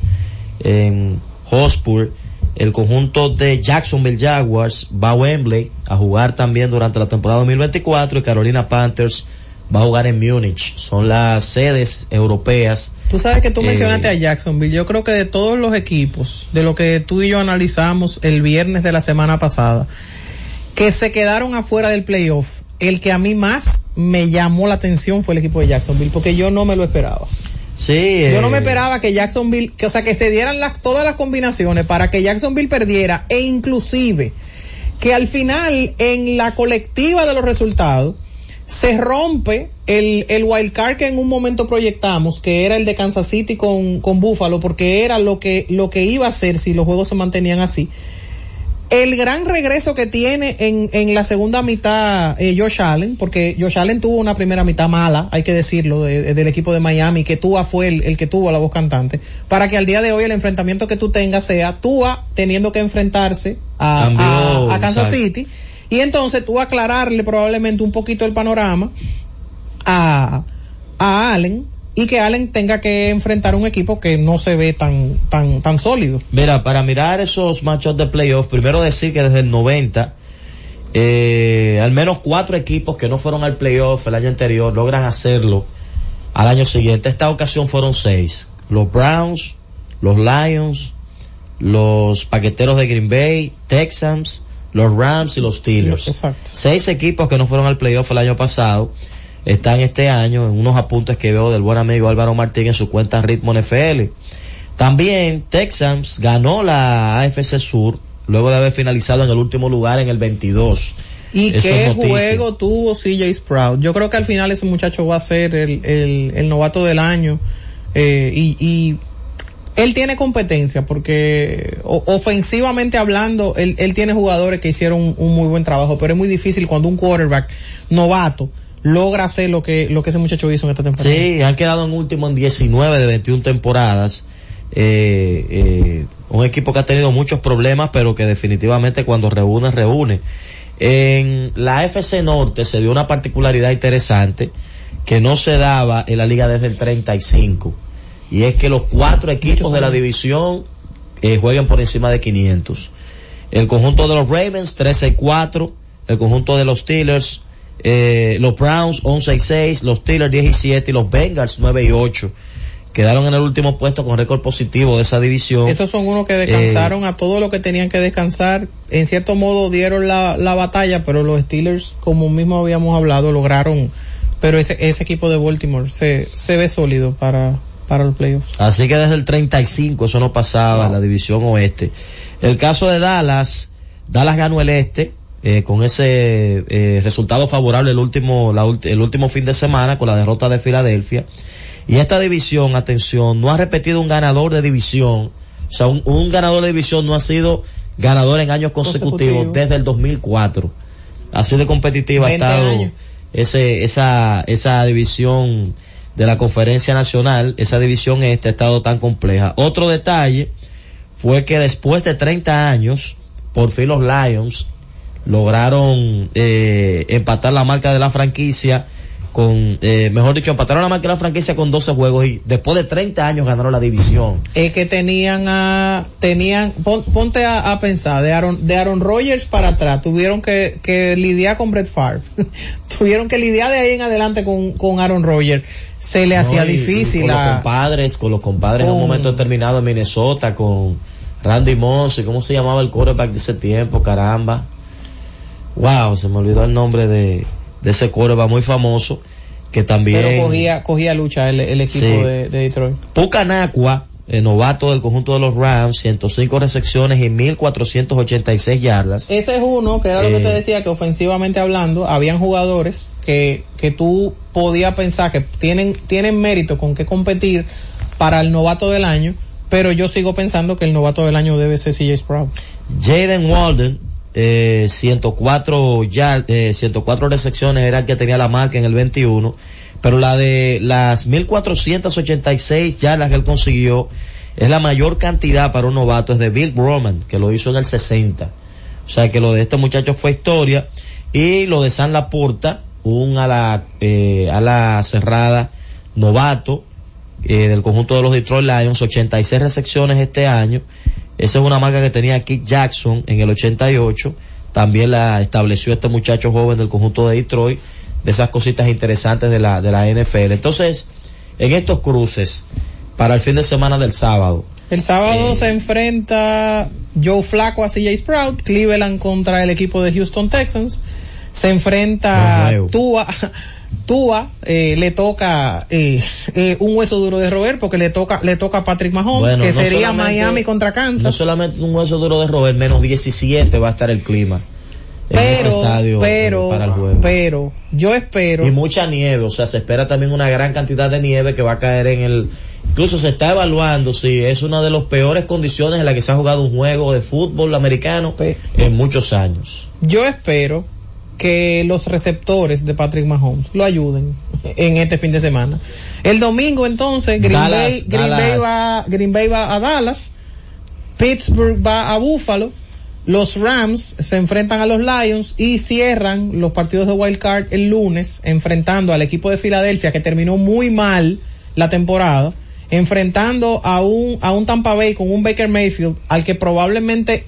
en Hotspur. El conjunto de Jacksonville Jaguars va a Wembley a jugar también durante la temporada 2024 y Carolina Panthers va a jugar en Múnich. Son las sedes europeas. Tú sabes que tú Eh, mencionaste a Jacksonville. Yo creo que de todos los equipos, de lo que tú y yo analizamos el viernes de la semana pasada, que se quedaron afuera del playoff, el que a mí más me llamó la atención fue el equipo de Jacksonville, porque yo no me lo esperaba. Sí, Yo no me eh, esperaba que Jacksonville, que, o sea, que se dieran las, todas las combinaciones para que Jacksonville perdiera e inclusive que al final en la colectiva de los resultados se rompe el, el wild card que en un momento proyectamos, que era el de Kansas City con, con Buffalo, porque era lo que, lo que iba a ser si los juegos se mantenían así. El gran regreso que tiene en, en la segunda mitad eh, Josh Allen, porque Josh Allen tuvo una primera mitad mala, hay que decirlo, de- de- del equipo de Miami, que Tua fue el, el que tuvo la voz cantante, para que al día de hoy el enfrentamiento que tú tengas sea Tua teniendo que enfrentarse a, Cambió, a- a Kansas exacto. City, y entonces tú aclararle probablemente un poquito el panorama a, a Allen, y que Allen tenga que enfrentar un equipo que no se ve tan, tan, tan sólido. Mira, para mirar esos matchups de playoff, primero decir que desde el 90, eh, al menos cuatro equipos que no fueron al playoff el año anterior logran hacerlo al año siguiente. Esta ocasión fueron seis. Los Browns, los Lions, los Paqueteros de Green Bay, Texans, los Rams y los Steelers. Exacto. Seis equipos que no fueron al playoff el año pasado están este año en unos apuntes que veo del buen amigo Álvaro Martín en su cuenta Ritmo NFL. También Texans ganó la AFC Sur luego de haber finalizado en el último lugar en el 22. ¿Y Eso qué juego tuvo CJ Sprout? Yo creo que al final ese muchacho va a ser el, el, el novato del año. eh, y, y él tiene competencia porque o- ofensivamente hablando, él, él tiene jugadores que hicieron un, un muy buen trabajo, pero es muy difícil cuando un quarterback novato logra hacer lo que, lo que ese muchacho hizo en esta temporada. Sí, han quedado en último en 19 de 21 temporadas. eh, eh, un equipo que ha tenido muchos problemas, pero que definitivamente cuando reúne, reúne. En la FC Norte se dio una particularidad interesante que no se daba en la liga desde el 35. Y es que los cuatro equipos de la división eh, juegan por encima de 500. El conjunto de los Ravens 13-4, el conjunto de los Steelers, eh, los Browns 11-6, los Steelers 17 y los Bengals 9 y 8 quedaron en el último puesto con récord positivo de esa división. Esos son unos que descansaron a todo lo que tenían que descansar. En cierto modo dieron la, la batalla, pero los Steelers, como mismo habíamos hablado, lograron. Pero ese, ese equipo de Baltimore se, se ve sólido para, para los playoffs. Así que desde el 35 eso no pasaba en la división oeste. El caso de Dallas, Dallas ganó el este, eh, con ese eh, resultado favorable el último, la, el último fin de semana con la derrota de Filadelfia. Y esta división, atención, no ha repetido un ganador de división. O sea, un, un ganador de división no ha sido ganador en años consecutivos Consecutivo. desde el 2004. Así de competitiva ha 20 estado años. ese, esa, esa división de la conferencia nacional, esa división este ha estado tan compleja. Otro detalle fue que después de 30 años, por fin los Lions lograron eh, empatar la marca de la franquicia con, eh, mejor dicho, empataron la marca de la franquicia con 12 juegos y después de 30 años ganaron la división. Es que tenían a, tenían, pon- ponte a, a pensar, de Aaron, de Aaron Rodgers para atrás, tuvieron que, que lidiar con Brett Favre. tuvieron que lidiar de ahí en adelante con, con Aaron Rodgers. Se le hacía No, difícil con los compadres, con los compadres en un momento determinado en Minnesota, con Randy Moss, y ¿cómo se llamaba el quarterback de ese tiempo? Caramba. Wow, se me olvidó el nombre de, de ese quarterback muy famoso, que también... pero cogía, cogía lucha el, el equipo Sí. de, de Detroit. Pucanacua, el novato del conjunto de los Rams, 105 recepciones y 1486 yardas. Ese es uno, que era lo que Eh. te decía, que ofensivamente hablando, habían jugadores que, que tú podías pensar que tienen, tienen mérito con qué competir para el novato del año, pero yo sigo pensando que el novato del año debe ser CJ Sprout. Jaden Walden, eh, 104 ya, eh, 104 recepciones era el que tenía la marca en el 21, pero la de las 1486 yardas que él consiguió es la mayor cantidad para un novato, es de Bill Roman, que lo hizo en el 60. O sea que lo de este muchacho fue historia. Y lo de San Laporta, un ala, eh, ala cerrada novato, eh, del conjunto de los Detroit Lions, 86 recepciones este año. Esa es una marca que tenía Keith Jackson en el 88. También la estableció este muchacho joven del conjunto de Detroit, de esas cositas interesantes de la, de la NFL. Entonces, en estos cruces, para el fin de semana del sábado, El sábado se enfrenta Joe Flaco a CJ Sprout, Cleveland contra el equipo de Houston Texans, se enfrenta. Tua, Tua eh, le toca eh, eh, un hueso duro de roer porque le toca le toca a Patrick Mahomes, Bueno, que no sería Miami contra Kansas. no solamente un hueso duro de roer, menos 17 va a estar el clima en ese estadio eh, pero, para el juego. pero, yo espero. y mucha nieve, o sea, se espera también una gran cantidad de nieve que va a caer en el... Incluso se está evaluando si es una de las peores condiciones en las que se ha jugado un juego de fútbol americano en muchos años. Yo espero que los receptores de Patrick Mahomes lo ayuden en este fin de semana. El domingo entonces Green, Dallas, Bay, Green. Bay va, Green Bay va a Dallas, Pittsburgh va a Buffalo, los Rams se enfrentan a los Lions y cierran los partidos de Wild Card el lunes enfrentando al equipo de Filadelfia que terminó muy mal la temporada, enfrentando a un, a un Tampa Bay con un Baker Mayfield al que probablemente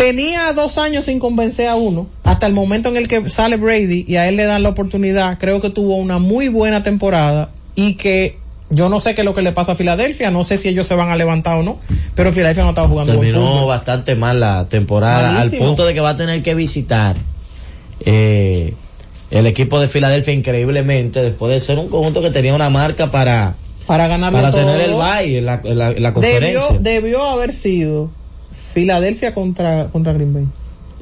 tenía dos años sin convencer a uno, hasta el momento en el que sale Brady y a él le dan la oportunidad, creo que tuvo una muy buena temporada y que yo no sé qué es lo que le pasa a Filadelfia, no sé si ellos se van a levantar o no, pero Filadelfia no estaba jugando Terminó bastante mal la temporada, Malísimo. al punto de que va a tener que visitar eh, el equipo de Filadelfia increíblemente, después de ser un conjunto que tenía una marca para, para ganarlo para todo. tener el bye en la, en la- en la conferencia. debió, debió haber sido Filadelfia contra, contra Green Bay.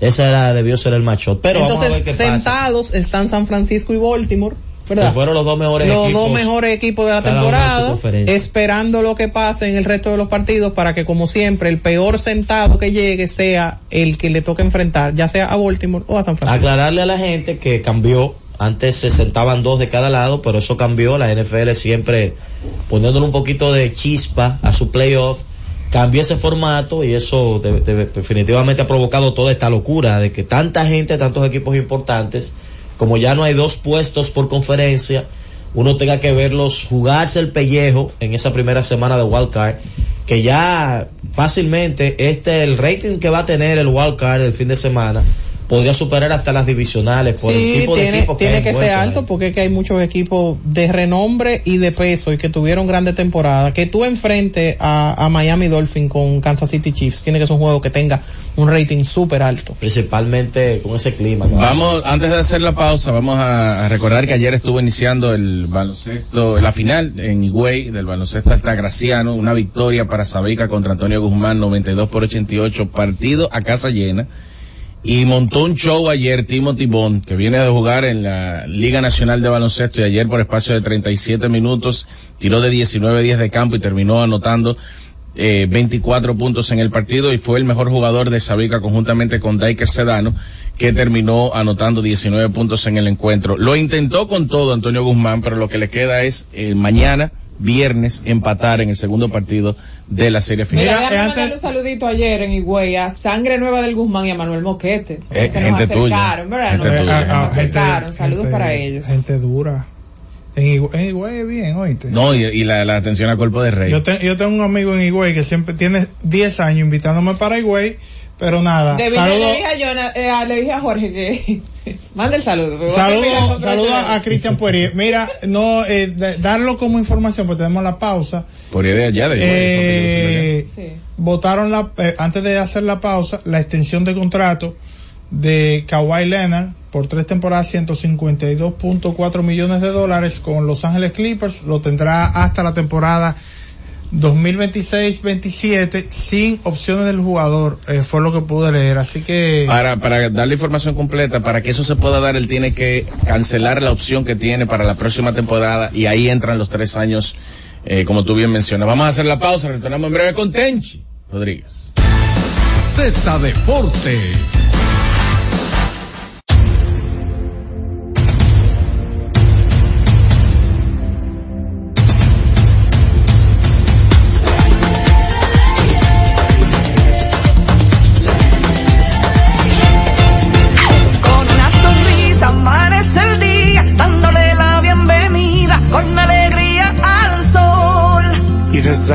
Esa era, debió ser el macho. Pero vamos a ver Entonces, pasa. sentados están San Francisco y Baltimore, Que ¿verdad? fueron los dos mejores los equipos. dos mejores equipos de la temporada, esperando lo que pase en el resto de los partidos para que, como siempre, el peor sentado que llegue sea el que le toque enfrentar, ya sea a Baltimore o a San Francisco. Aclararle a la gente que cambió Antes se sentaban dos de cada lado, pero eso cambió. La NFL siempre poniéndole un poquito de chispa a su playoff. Cambió ese formato y eso de- de- definitivamente ha provocado toda esta locura de que tanta gente, tantos equipos importantes, como ya no hay dos puestos por conferencia, uno tenga que verlos jugarse el pellejo en esa primera semana de Wild Card, que ya fácilmente este el rating que va a tener el Wild Card el fin de semana podría superar hasta las divisionales por el Sí, tipo de tiene, equipo que, tiene que ser alto porque es que hay muchos equipos de renombre y de peso y que tuvieron grandes temporadas. Que tú enfrente a, a Miami Dolphin con Kansas City Chiefs, tiene que ser un juego que tenga un rating súper alto. Principalmente con ese clima. Vamos, antes de hacer la pausa, vamos a, a recordar que ayer estuvo iniciando el baloncesto, la final en Higüey del baloncesto altagraciano, una victoria para Sabica contra Antonio Guzmán, 92 por 88, partido a casa llena. Y montó un show ayer Timothy Bond, que viene de jugar en la Liga Nacional de Baloncesto y ayer por espacio de 37 minutos tiró de 19 días de campo y terminó anotando eh, 24 puntos en el partido y fue el mejor jugador de Sabica conjuntamente con Diker Sedano, que terminó anotando 19 puntos en el encuentro. Lo intentó con todo Antonio Guzmán, pero lo que le queda es eh, mañana, viernes, empatar en el segundo partido de la serie final. Mira, déjame mandarle un saludito ayer en Higüey a Sangre Nueva del Guzmán y a Manuel Moquete. Eh, se nos gente tuya. acercaron, ¿verdad? Gente Nos, tuya. nos Ah, ah, acercaron. Saludos gente- para ellos. Gente dura. En Higüey, en Higüey es bien, oíste. No, y, y la, la atención a cuerpo de rey. Yo, te- yo tengo un amigo en Higüey que siempre tiene 10 años invitándome para Higüey, pero nada. De Saludo, le dije a Jonah- eh, le dije a Jorge que mande el saludo. saludo, a Cristian Puerier. Mira, no, eh, de- darlo como información, porque tenemos la pausa. Por idea allá de Eh, Sí. votaron la, eh, antes de hacer la pausa, la extensión de contrato de Kawhi Leonard por tres temporadas 152.4 millones de dólares con Los Ángeles Clippers. Lo tendrá hasta la temporada 2026-27 sin opciones del jugador. eh, fue lo que pude leer. Así que Para, para darle información completa, para que eso se pueda dar, él tiene que cancelar la opción que tiene para la próxima temporada y ahí entran los tres años, eh, como tú bien mencionas. Vamos a hacer la pausa, retornamos en breve con Tenchi Rodríguez. Z Deportes.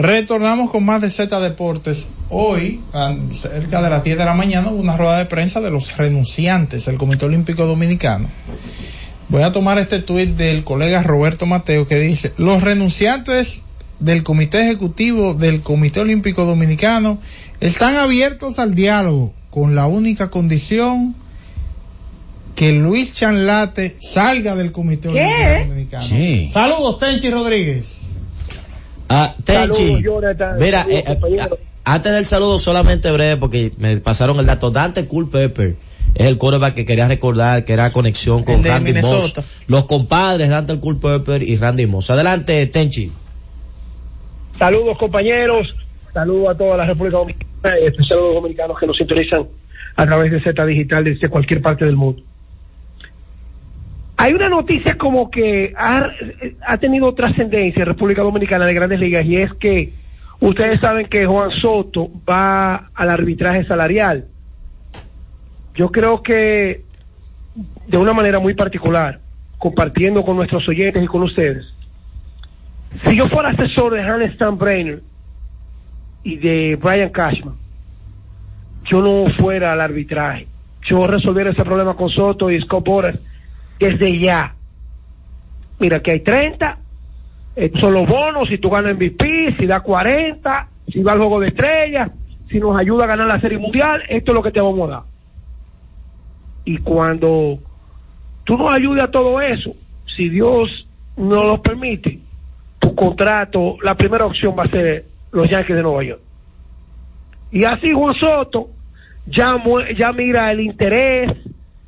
Retornamos con más de Z Deportes. Hoy, cerca de las 10 de la mañana, hubo una rueda de prensa de los renunciantes del Comité Olímpico Dominicano. Voy a tomar este tuit del colega Roberto Mateo que dice, los renunciantes del Comité Ejecutivo del Comité Olímpico Dominicano están abiertos al diálogo con la única condición que Luis Chanlate salga del Comité ¿Qué? Olímpico Dominicano. Sí. Saludos, Tenchi Rodríguez. Ah, Jonathan. mira, eh, eh, antes del saludo solamente breve porque me pasaron el dato. Dante Culpepper es el quarterback que quería recordar que era conexión con Randy Moss. Los compadres Dante Culpepper y Randy Moss. Adelante, Tenchi. Saludos compañeros, saludos a toda la República Dominicana y especial a los dominicanos que nos sintonizan a través de Z Digital desde cualquier parte del mundo. Hay una noticia como que ha, ha tenido trascendencia en República Dominicana de grandes ligas y es que ustedes saben que Juan Soto va al arbitraje salarial. Yo creo que de una manera muy particular, compartiendo con nuestros oyentes y con ustedes, si yo fuera asesor de Hannes Steinbrenner y de Brian Cashman, yo no fuera al arbitraje. Yo resolviera ese problema con Soto y Scott Boras desde ya. Mira que hay 30, eh, son los bonos, si tú ganas MVP, si da 40, si va al juego de estrellas, si nos ayuda a ganar la Serie Mundial, esto es lo que te vamos a dar. Y cuando tú nos ayudes a todo eso, si Dios nos lo permite, tu contrato, la primera opción va a ser los Yankees de Nueva York. Y así Juan Soto ya mira el interés,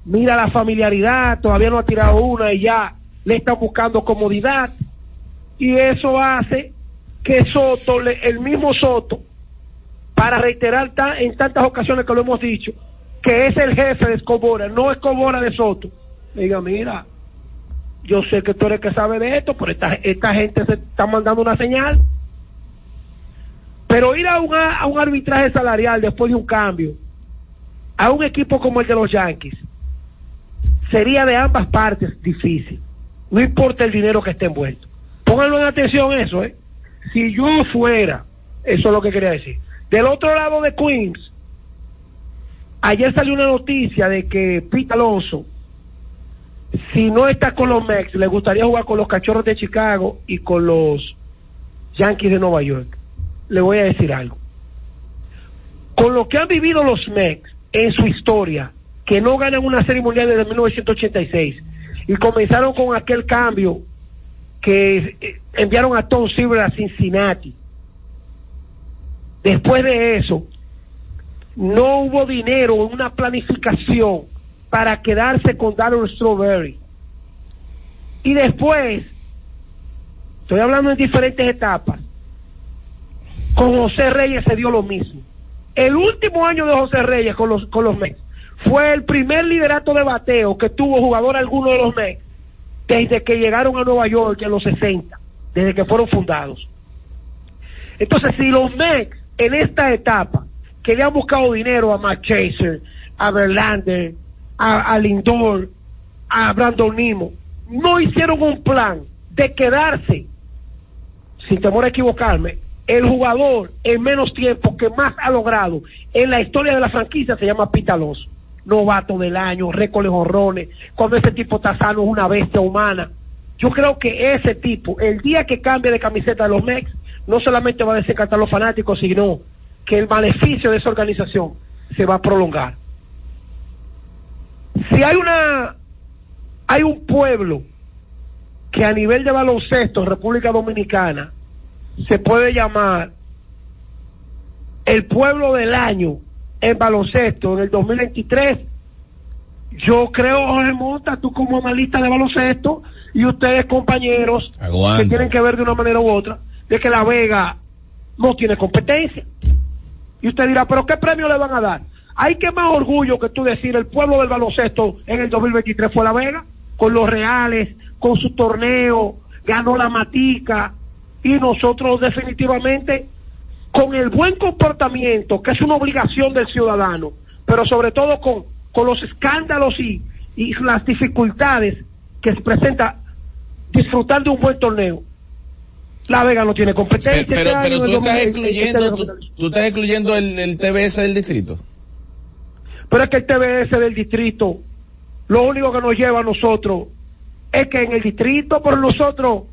mira la familiaridad, todavía no ha tirado una y ya le están buscando comodidad. Y eso hace que Soto, el mismo Soto, para reiterar en tantas ocasiones que lo hemos dicho, que es el jefe de Escobora, no Escobora de Soto, diga, mira, yo sé que tú eres que sabe de esto, pero esta, esta gente se está mandando una señal. Pero ir a a un arbitraje salarial después de un cambio, a un equipo como el de los Yankees, sería de ambas partes difícil. No importa el dinero que esté envuelto. Pónganlo en atención eso, ¿eh? Si yo fuera, eso es lo que quería decir. Del otro lado de Queens, ayer salió una noticia de que Pete Alonso, si no está con los Mets, le gustaría jugar con los Cachorros de Chicago y con los Yankees de Nueva York. Le voy a decir algo. Con lo que han vivido los Mets en su historia, que no ganan una serie mundial desde 1986, y comenzaron con aquel cambio que eh, enviaron a Tom Silver a Cincinnati. Después de eso, no hubo dinero, una planificación para quedarse con Darryl Strawberry. Y después, estoy hablando en diferentes etapas, con José Reyes se dio lo mismo. El último año de José Reyes con los, con los Mets fue el primer liderato de bateo que tuvo jugador alguno de los Mets desde que llegaron a Nueva York en los 60, desde que fueron fundados. Entonces, si los Mets en esta etapa, que le han buscado dinero a Matt Chaser, a Verlander, a, Lindor, a Brandon Nimo, no hicieron un plan de quedarse, sin temor a equivocarme, el jugador en menos tiempo que más ha logrado en la historia de la franquicia se llama Alonso. Novato del año, récord de honrones, cuando ese tipo está sano es una bestia humana. Yo creo que ese tipo, el día que cambie de camiseta de los Mex, no solamente va a desencantar a los fanáticos, sino que el maleficio de esa organización se va a prolongar. Si hay una, hay un pueblo que a nivel de baloncesto en República Dominicana se puede llamar el pueblo del año en baloncesto en el 2023. Yo creo, Jorge Monta, tú como analista de baloncesto y ustedes compañeros Aguanta. que tienen que ver de una manera u otra de que La Vega no tiene competencia. Y usted dirá, pero ¿qué premio le van a dar? Hay que más orgullo que tú decir el pueblo del baloncesto en el 2023 fue La Vega, con los Reales, con su torneo, ganó la Matica, y nosotros definitivamente con el buen comportamiento, que es una obligación del ciudadano, pero sobre todo con, con los escándalos y, y las dificultades que se presenta disfrutar de un buen torneo. La Vega no tiene competencia. Pero, pero, este pero tú estás 2020, excluyendo, este tú estás excluyendo el, el TBS del distrito. Pero es que el TBS del distrito, lo único que nos lleva a nosotros es que en el distrito, por nosotros,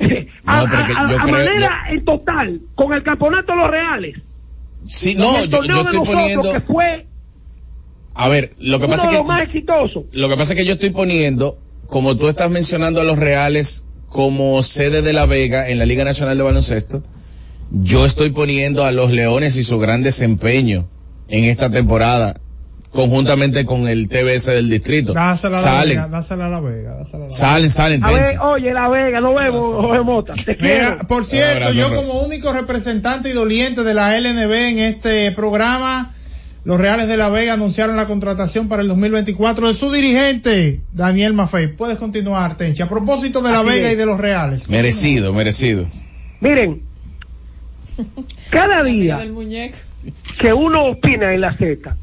a, que a- yo creo- manera en total, con el campeonato de los reales. Sí, no, el yo, estoy poniendo. que fue A ver, lo que uno pasa de es los más que exitosos. lo que pasa es que yo estoy poniendo, como tú estás mencionando a los Reales como sede de La Vega en la Liga Nacional de Baloncesto, yo estoy poniendo a los Leones y su gran desempeño en esta temporada conjuntamente con el TBS del distrito. Dásela a la Salen, Vega, dásela a la Vega, dásela a la Vega. salen, salen, A ver, Tenchi. oye, La Vega, nos vemos, Jorge Mota. Te Mira, quiero. por cierto, Abrazo, yo como único representante y doliente de la LNB en este programa, los Reales de La Vega anunciaron la contratación para el 2024 de su dirigente, Daniel Maffei. Puedes continuar, Tenchi. A propósito de La Así Vega es. y de los Reales. Merecido, merecido. Miren, cada día que uno opina en la Z,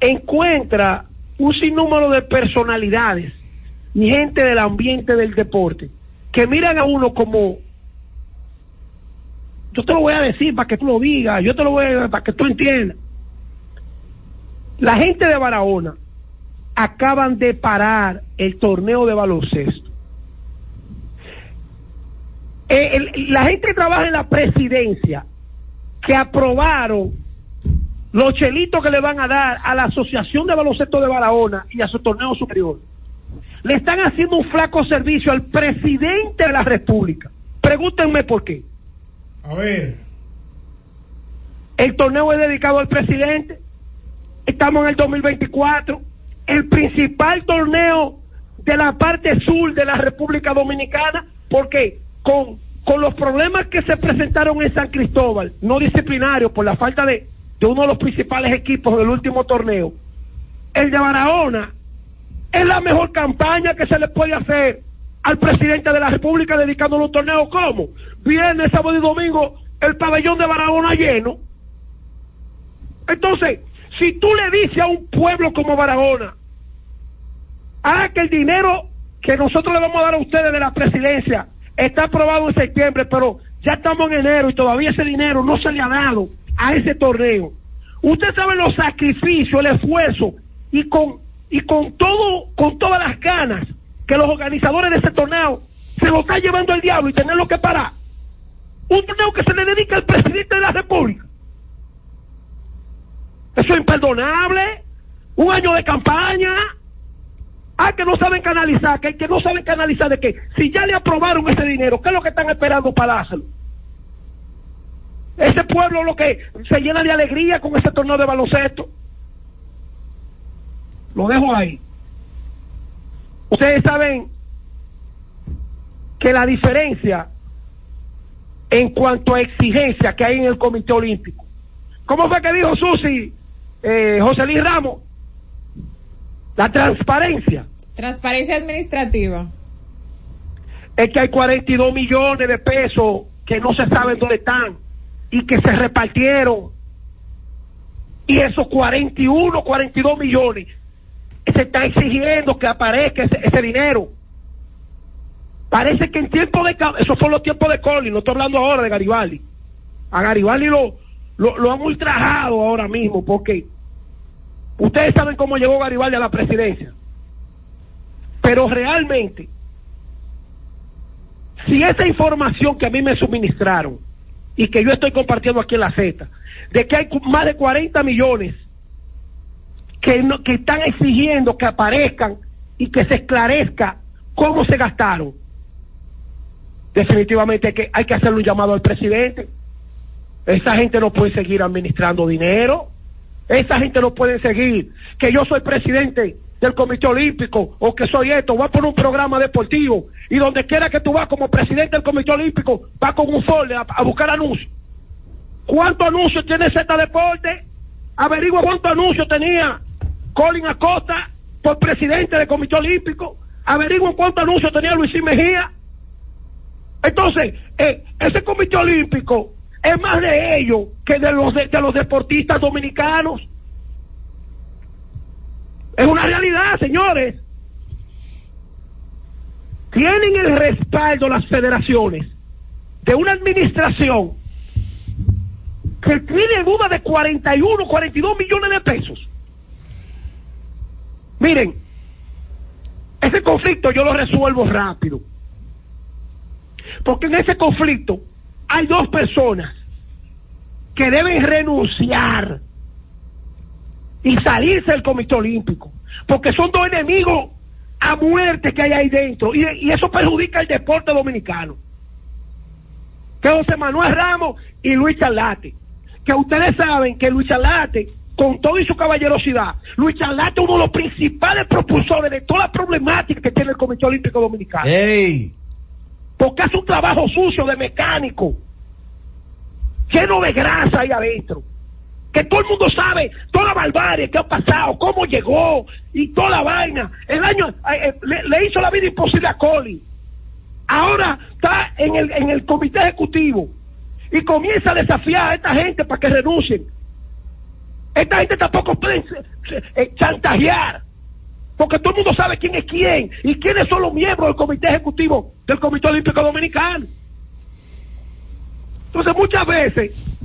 encuentra un sinnúmero de personalidades y gente del ambiente del deporte que miran a uno como yo te lo voy a decir para que tú lo digas, yo te lo voy a para que tú entiendas. La gente de Barahona acaban de parar el torneo de baloncesto. Eh, la gente que trabaja en la presidencia que aprobaron los chelitos que le van a dar a la Asociación de Baloncesto de Barahona y a su torneo superior, le están haciendo un flaco servicio al presidente de la República. Pregúntenme por qué. A ver. El torneo es dedicado al presidente. Estamos en el 2024. El principal torneo de la parte sur de la República Dominicana, porque con, con los problemas que se presentaron en San Cristóbal, no disciplinarios, por la falta de, de uno de los principales equipos del último torneo, el de Barahona es la mejor campaña que se le puede hacer al presidente de la República dedicándole un torneo. ¿Cómo? Viernes, sábado y domingo, el pabellón de Barahona lleno. Entonces, si tú le dices a un pueblo como Barahona, ah, que el dinero que nosotros le vamos a dar a ustedes de la presidencia está aprobado en septiembre, pero ya estamos en enero y todavía ese dinero no se le ha dado a ese torneo. Usted sabe los sacrificios, el esfuerzo y con y con todo, con todas las ganas que los organizadores de ese torneo se lo está llevando el diablo y tenerlo que parar. Un torneo que se le dedica al presidente de la República. Eso es imperdonable. Un año de campaña. Ah, que no saben canalizar, que, que no saben canalizar de qué. Si ya le aprobaron ese dinero, ¿qué es lo que están esperando para dárselo? Ese pueblo lo que se llena de alegría con ese torneo de baloncesto. Lo dejo ahí. Ustedes saben que la diferencia en cuanto a exigencia que hay en el Comité Olímpico. ¿Cómo fue que dijo Susi, eh, José Luis Ramos? La transparencia. Transparencia administrativa. Es que hay 42 millones de pesos que no se saben dónde están y que se repartieron. Y esos 41, 42 millones se está exigiendo que aparezca ese, dinero. Parece que en tiempo de... Esos son los tiempos de Colin, no estoy hablando ahora de Garibaldi. A Garibaldi lo, lo, lo han ultrajado ahora mismo porque ustedes saben cómo llegó Garibaldi a la presidencia. Pero realmente, si esa información que a mí me suministraron y que yo estoy compartiendo aquí en la Z, de que hay más de 40 millones que, que están exigiendo que aparezcan y que se esclarezca cómo se gastaron. Definitivamente que hay que hacerle un llamado al presidente. Esa gente no puede seguir administrando dinero. Esa gente no puede seguir que yo soy presidente del Comité Olímpico o que soy esto, voy a poner un programa deportivo y donde quiera que tú vas como presidente del Comité Olímpico, vas con un folder a, buscar anuncios. ¿Cuántos anuncios tiene Z Deporte? Averigua cuántos anuncios tenía Colin Acosta por presidente del Comité Olímpico. Averigua cuántos anuncios tenía Luisín Mejía. Entonces, eh, ese Comité Olímpico es más de ellos que de los, de los deportistas dominicanos. Es una realidad, señores. Tienen el respaldo las federaciones de una administración que tiene duda de 41, 42 millones de pesos. Miren, ese conflicto yo lo resuelvo rápido. Porque en ese conflicto hay dos personas que deben renunciar y salirse del Comité Olímpico. Porque son dos enemigos a muerte que hay ahí dentro. Y, y eso perjudica el deporte dominicano. Que José Manuel Ramos y Luis Charlate. Que ustedes saben que Luis Charlate, con todo y su caballerosidad, Luis Charlate es uno de los principales propulsores de toda la problemática que tiene el Comité Olímpico Dominicano. Porque hace un trabajo sucio de mecánico, lleno de grasa ahí adentro. Que todo el mundo sabe toda la barbarie que ha pasado, cómo llegó y toda la vaina. El año eh, eh, le, hizo la vida imposible a Colin. Ahora está en el, en el comité ejecutivo y comienza a desafiar a esta gente para que renuncien. Esta gente tampoco puede eh, chantajear, porque todo el mundo sabe quién es quién y quiénes son los miembros del comité ejecutivo del Comité Olímpico Dominicano. Entonces muchas veces,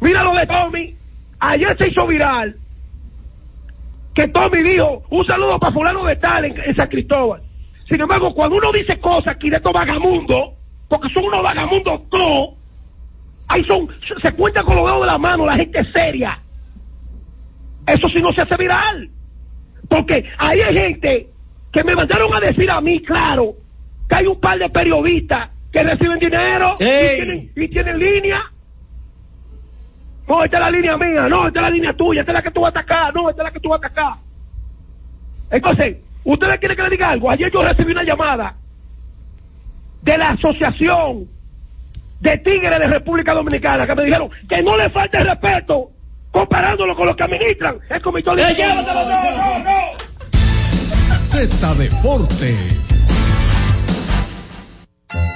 mira lo de Tommy, ayer se hizo viral que Tommy dijo un saludo para fulano de tal en, en San Cristóbal. Sin embargo, cuando uno dice cosas aquí de estos vagamundos, porque son unos vagamundos todos, ahí son, se cuenta con los dedos de la mano la gente seria. Eso sí no se hace viral. Porque ahí hay gente que me mandaron a decir a mí, claro, que hay un par de periodistas que reciben dinero y tienen, y tienen línea. No, esta es la línea mía, no, esta es la línea tuya, esta es la que tú vas a atacar, no, esta es la que tú vas a atacar. Entonces, ¿ustedes quieren que le diga algo? Ayer yo recibí una llamada de la Asociación de Tigres de República Dominicana que me dijeron que no le falte el respeto comparándolo con los que administran el Comité Olímpico. no, no, no! Z Deportes.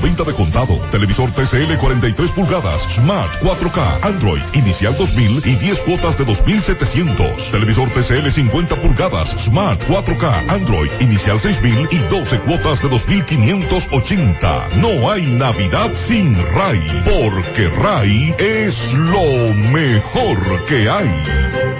de contado. Televisor TCL 43 pulgadas Smart 4K Android inicial 2000 y 10 cuotas de 2700. Televisor TCL 50 pulgadas Smart 4K Android inicial 6000 y 12 cuotas de 2580. No hay Navidad sin RAI, porque RAI es lo mejor que hay.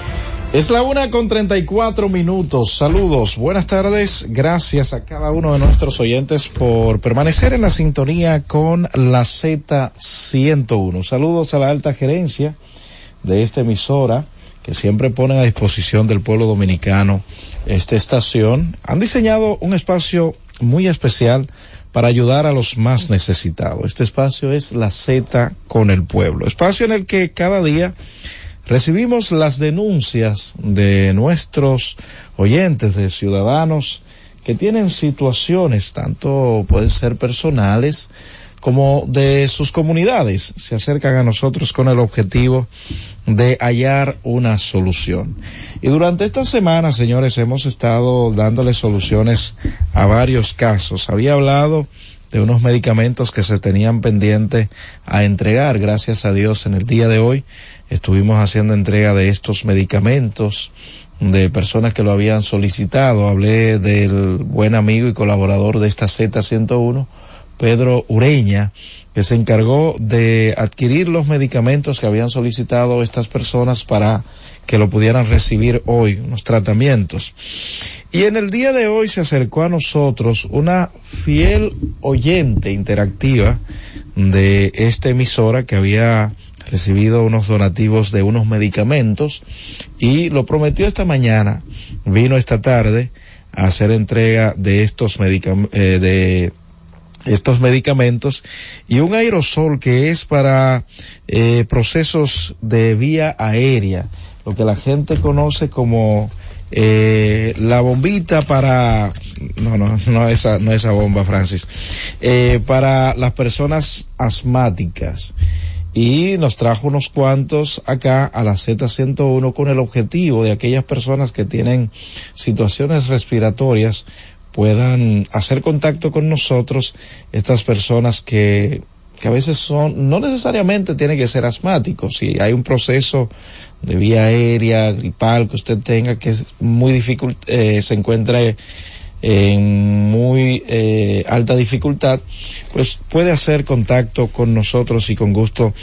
Es la una con 34 minutos. Saludos, buenas tardes. Gracias a cada uno de nuestros oyentes por permanecer en la sintonía con la Z101. Saludos a la alta gerencia de esta emisora que siempre pone a disposición del pueblo dominicano esta estación. Han diseñado un espacio muy especial para ayudar a los más necesitados. Este espacio es la Z con el pueblo, espacio en el que cada día recibimos las denuncias de nuestros oyentes, de ciudadanos que tienen situaciones, tanto pueden ser personales, como de sus comunidades se acercan a nosotros con el objetivo de hallar una solución. Y durante esta semana, señores, hemos estado dándole soluciones a varios casos. Había hablado de unos medicamentos que se tenían pendiente a entregar. Gracias a Dios, en el día de hoy estuvimos haciendo entrega de estos medicamentos de personas que lo habían solicitado. Hablé del buen amigo y colaborador de esta Z101, Pedro Ureña, que se encargó de adquirir los medicamentos que habían solicitado estas personas para que lo pudieran recibir hoy, unos tratamientos. Y en el día de hoy se acercó a nosotros una fiel oyente interactiva de esta emisora que había recibido unos donativos de unos medicamentos y lo prometió esta mañana, vino esta tarde a hacer entrega de estos medicamentos, eh, de estos medicamentos y un aerosol que es para eh, procesos de vía aérea, lo que la gente conoce como eh, la bombita para no no no esa no esa bomba Francis para las personas asmáticas y nos trajo unos cuantos acá a la Z101 con el objetivo de aquellas personas que tienen situaciones respiratorias puedan hacer contacto con nosotros estas personas que, que a veces son, no necesariamente tienen que ser asmáticos, si hay un proceso de vía aérea, gripal que usted tenga que es muy difícil, eh, se encuentra en muy eh, alta dificultad, pues puede hacer contacto con nosotros y con gusto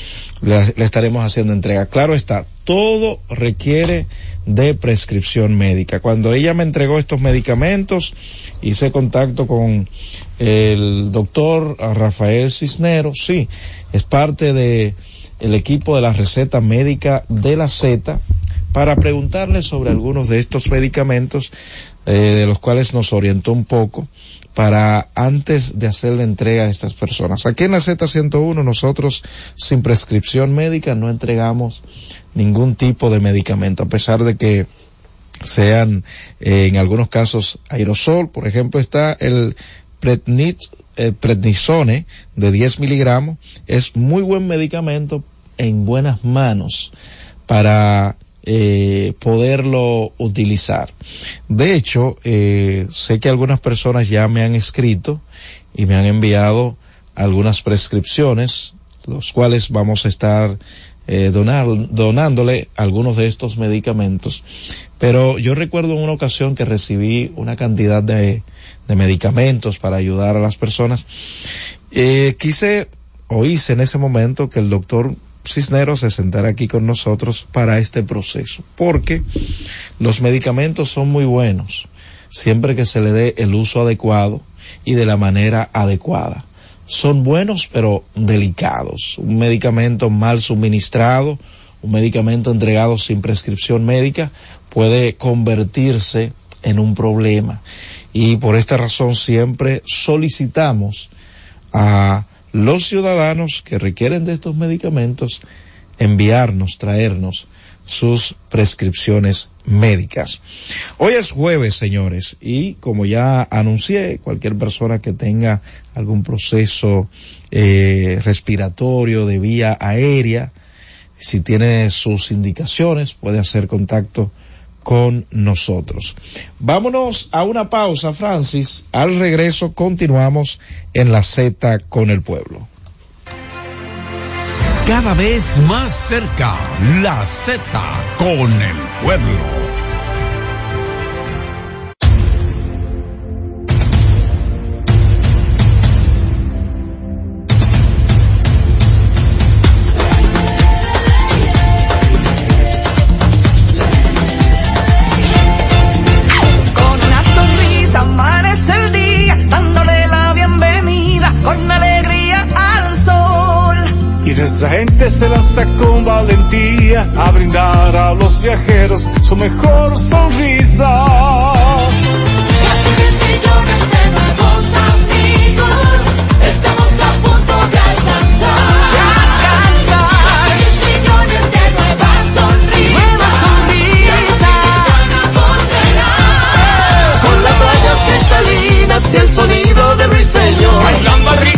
le, estaremos haciendo entrega. Claro está, todo requiere de prescripción médica. Cuando ella me entregó estos medicamentos, hice contacto con el doctor Rafael Cisneros, sí, es parte de equipo de la receta médica de la Z para preguntarle sobre algunos de estos medicamentos eh, de los cuales nos orientó un poco para antes de hacer la entrega a estas personas. Aquí en la Z101 nosotros sin prescripción médica no entregamos ningún tipo de medicamento, a pesar de que sean eh, en algunos casos aerosol, por ejemplo está el Prednit, eh, prednisone de 10 miligramos, es muy buen medicamento en buenas manos para eh, poderlo utilizar. De hecho, eh, sé que algunas personas ya me han escrito y me han enviado algunas prescripciones, los cuales vamos a estar eh, donándole algunos de estos medicamentos. Pero yo recuerdo en una ocasión que recibí una cantidad de, de medicamentos para ayudar a las personas. Eh, quise o hice en ese momento que el doctor Cisneros se sentara aquí con nosotros para este proceso, porque los medicamentos son muy buenos, siempre que se le dé el uso adecuado y de la manera adecuada son buenos pero delicados. Un medicamento mal suministrado, un medicamento entregado sin prescripción médica puede convertirse en un problema. Y por esta razón siempre solicitamos a los ciudadanos que requieren de estos medicamentos enviarnos, traernos sus prescripciones médicas. Hoy es jueves, señores, y como ya anuncié, cualquier persona que tenga algún proceso eh, respiratorio de vía aérea, si tiene sus indicaciones, puede hacer contacto con nosotros. Vámonos a una pausa, Francis. Al regreso continuamos en la Z con el pueblo. Cada vez más cerca, la Z con el pueblo. Nuestra gente se lanza con valentía a brindar a los viajeros su mejor sonrisa. Casi 10 millones de nuevos amigos, estamos a punto de alcanzar. Casi 10 millones de nuevas sonrisas, nuevas sonrisas, Con las rayas cristalinas y el sonido de ruiseñor. Bailando al ritmo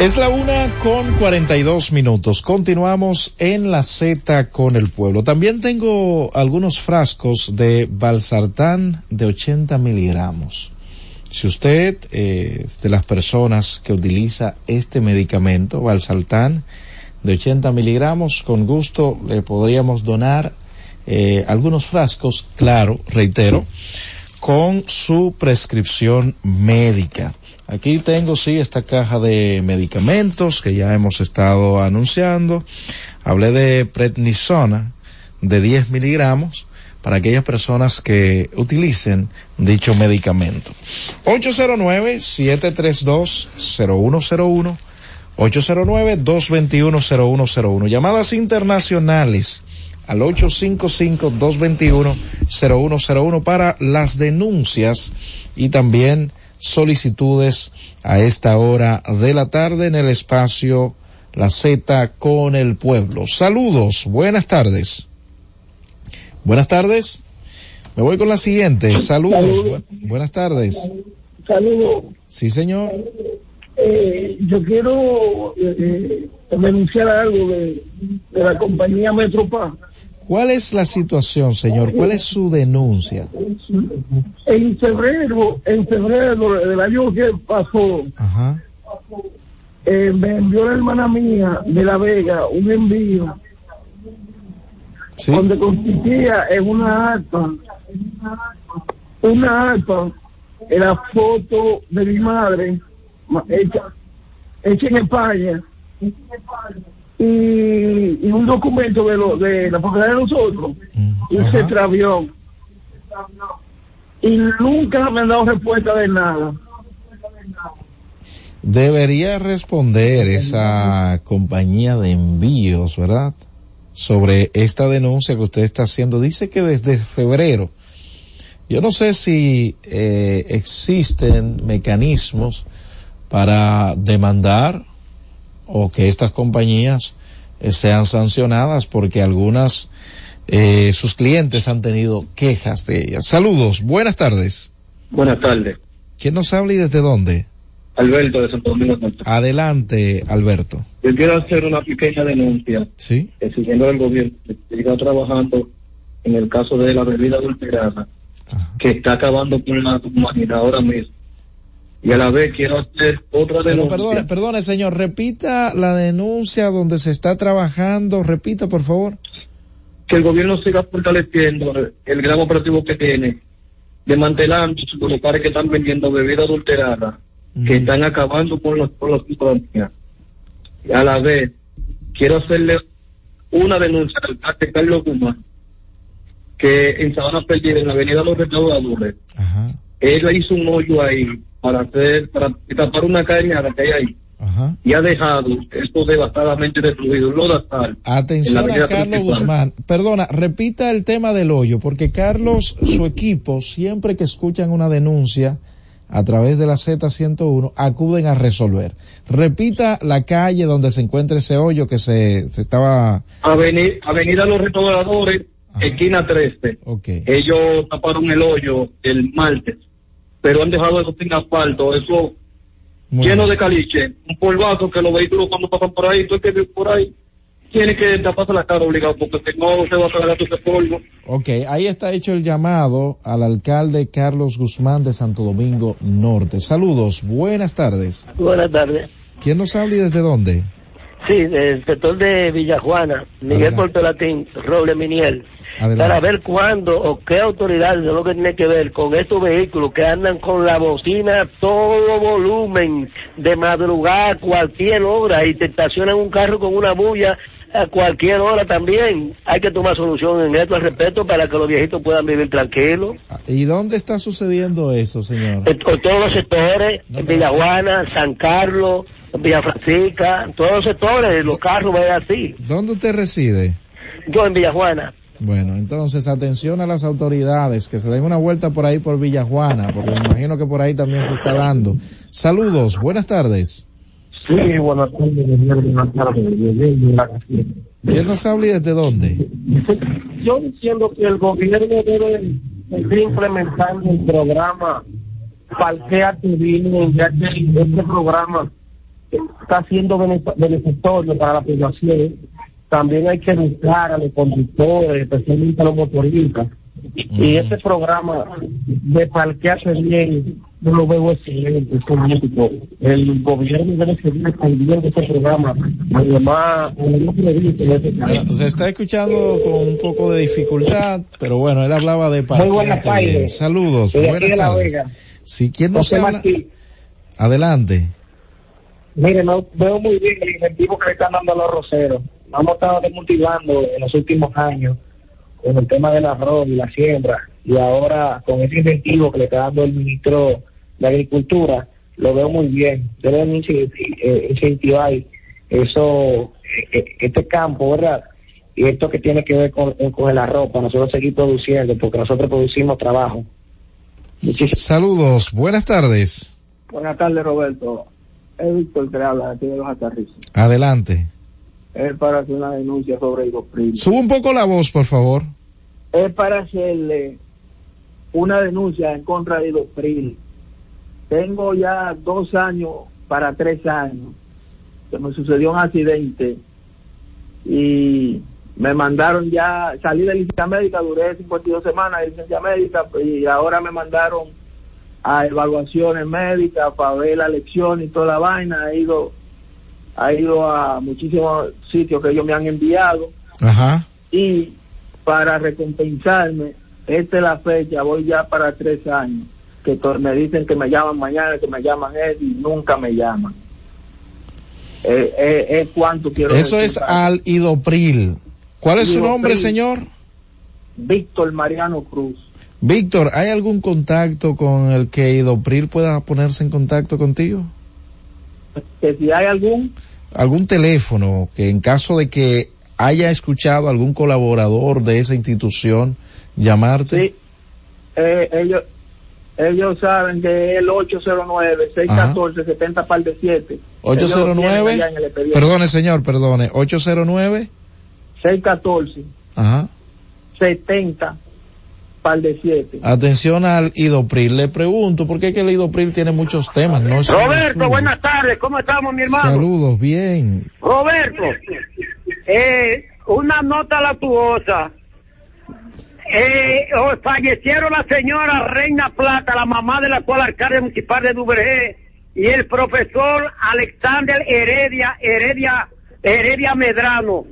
Es la una con 42 minutos. Continuamos en la Z con el pueblo. También tengo algunos frascos de Balsartán de 80 miligramos. Si usted eh, es de las personas que utiliza este medicamento, Balsartán de 80 miligramos, con gusto le podríamos donar eh, algunos frascos, claro, reitero, con su prescripción médica. Aquí tengo, sí, esta caja de medicamentos que ya hemos estado anunciando. Hablé de prednisona de 10 miligramos para aquellas personas que utilicen dicho medicamento. 809-732-0101, 809-221-0101. Llamadas internacionales al 855-221-0101 para las denuncias y también solicitudes a esta hora de la tarde en el espacio La Z con el pueblo. Saludos, buenas tardes. Buenas tardes. Me voy con la siguiente. Saludos. Bu- buenas tardes. Saludos. Sí, señor. Eh, yo quiero eh, eh, denunciar algo de, de la compañía Metropaz. ¿Cuál es la situación, señor? ¿Cuál es su denuncia? En febrero, en febrero del año que pasó, Ajá. eh, me envió la hermana mía de La Vega un envío donde consistía en una acta, una acta, en la foto de mi madre, ma- hecha, hecha en España, y, y un documento de, lo, de la propiedad de nosotros, y se extravió. Y nunca me han dado respuesta de nada. Debería responder esa compañía de envíos, ¿verdad? Sobre esta denuncia que usted está haciendo. Dice que desde febrero. Yo no sé si eh, existen mecanismos para demandar o que estas compañías eh, sean sancionadas porque algunas eh, sus clientes han tenido quejas de ellas. Saludos, buenas tardes. Buenas tardes. ¿Quién nos habla y desde dónde? Alberto de Santo Domingo Norte. Adelante, Alberto. Yo quiero hacer una pequeña denuncia Sí. exigiendo al gobierno que siga trabajando en el caso de la bebida adulterada que está acabando con la humanidad ahora mismo. Y a la vez quiero hacer otra Pero denuncia. perdone, perdone, señor, repita la denuncia donde se está trabajando, repita, por favor. que el gobierno siga fortaleciendo el gran operativo que tiene, desmantelando los locales que están vendiendo bebida adulterada, que están acabando con los, con los. Y a la vez, quiero hacerle una denuncia al alcalde Carlos Guzmán, que en Sabana Perdida, en la avenida Los Restauradores, él hizo un hoyo ahí para hacer, para tapar una cañada que hay ahí. Y ha dejado esto devastadamente destruido, en la Atención avenida a Carlos principal. Guzmán. Perdona, repita el tema del hoyo, porque Carlos, su equipo, siempre que escuchan una denuncia a través de la Z101, acuden a resolver. Repita la calle donde se encuentra ese hoyo que se, se estaba... Aveni- Avenida Los Restauradores, esquina 13. Ellos taparon el hoyo el martes, pero han dejado eso sin asfalto, eso lleno de caliche, un polvazo que los vehículos cuando pasan por ahí, tú que por ahí, tiene que taparse la cara obligado, porque si no se va a tragar todo ese polvo. Ok, ahí está hecho el llamado al alcalde Carlos Guzmán de Santo Domingo Norte. Saludos, buenas tardes. Buenas tardes. ¿Quién nos habla y desde dónde? Sí, del sector de Villajuana, Miguel Portolatín, Roble Miniel. Adelante. Para ver cuándo o qué autoridades es lo que tiene que ver con estos vehículos que andan con la bocina a todo volumen, de madrugada, a cualquier hora, y te estacionan un carro con una bulla a cualquier hora también. Hay que tomar solución en esto al respecto para que los viejitos puedan vivir tranquilos. ¿Y dónde está sucediendo eso, señor? En en todos los sectores, en Villajuana, San Carlos, Villa Francisca, en todos los sectores, los carros van así. ¿Dónde usted reside? Yo en Villajuana. Bueno, entonces atención a las autoridades que se den una vuelta por ahí por Villajuana, porque me imagino que por ahí también se está dando. Saludos, buenas tardes. Sí, buenas tardes, buenas tardes. ¿Quién nos habla y desde dónde? Yo entiendo que el gobierno debe seguir implementando el programa Parquea tu Vino, ya que este programa está siendo bene- beneficioso para la población. También hay que educar a los conductores, especialmente a los motoristas. Y este programa de parquearse bien yo lo veo excelente, político. El gobierno debe seguir expandiendo ese programa. Además, ese Bueno, caso. se está escuchando con un poco de dificultad, pero bueno, él hablaba de tardes. Saludos, buenas tardes. Si quién nos habla, Martí. adelante. Mire, no, veo muy bien el incentivo que le están dando a los roceros. Nos hemos estado desmotivando en los últimos años con el tema del arroz y la siembra. Y ahora, con ese incentivo que le está dando el ministro de Agricultura, lo veo muy bien. Deben eh, incentivar eso, eh, este campo, ¿verdad? Y esto que tiene que ver con, con el arroz, para nosotros seguir produciendo, porque nosotros producimos trabajo. Saludos, buenas tardes. Buenas tardes, Roberto. Es Víctor que habla de aquí de los aterrizos. Adelante. Es para hacer una denuncia sobre Igopril. Sube un poco la voz, por favor. Es para hacerle una denuncia en contra de Igopril. Tengo ya dos años para tres años que me sucedió un accidente y me mandaron ya, salí de licencia médica, duré 52 semanas de licencia médica y ahora me mandaron a evaluaciones médicas para ver la lección y toda la vaina. He ido, he ido a muchísimos sitios que ellos me han enviado Ajá. y para recompensarme, esta es la fecha, voy ya para tres años, que me dicen que me llaman mañana, que me llaman él y nunca me llaman. Eh, eh, es cuánto quiero Eso decir es para- al Idopril. ¿Cuál es su nombre, señor? Víctor Mariano Cruz. Víctor, ¿hay algún contacto con el que Idopril pueda ponerse en contacto contigo? Que si hay algún, ¿Algún teléfono que en caso de que haya escuchado algún colaborador de esa institución llamarte? eh, ellos ellos saben que es el 809-614-70 par de 7. 809, perdone señor, perdone, 809, 614 ajá, 70 par de 7. atención al Idopril. Le pregunto, porque es que el Idopril tiene muchos temas, ¿no? Roberto, buenas tardes, ¿cómo estamos, mi hermano? Saludos, bien. Roberto, eh, una nota latuosa. Eh, oh, fallecieron la señora Reina Plata, la mamá del actual alcalde municipal de Duvergé, y el profesor Alexander Heredia, Heredia, Heredia Medrano.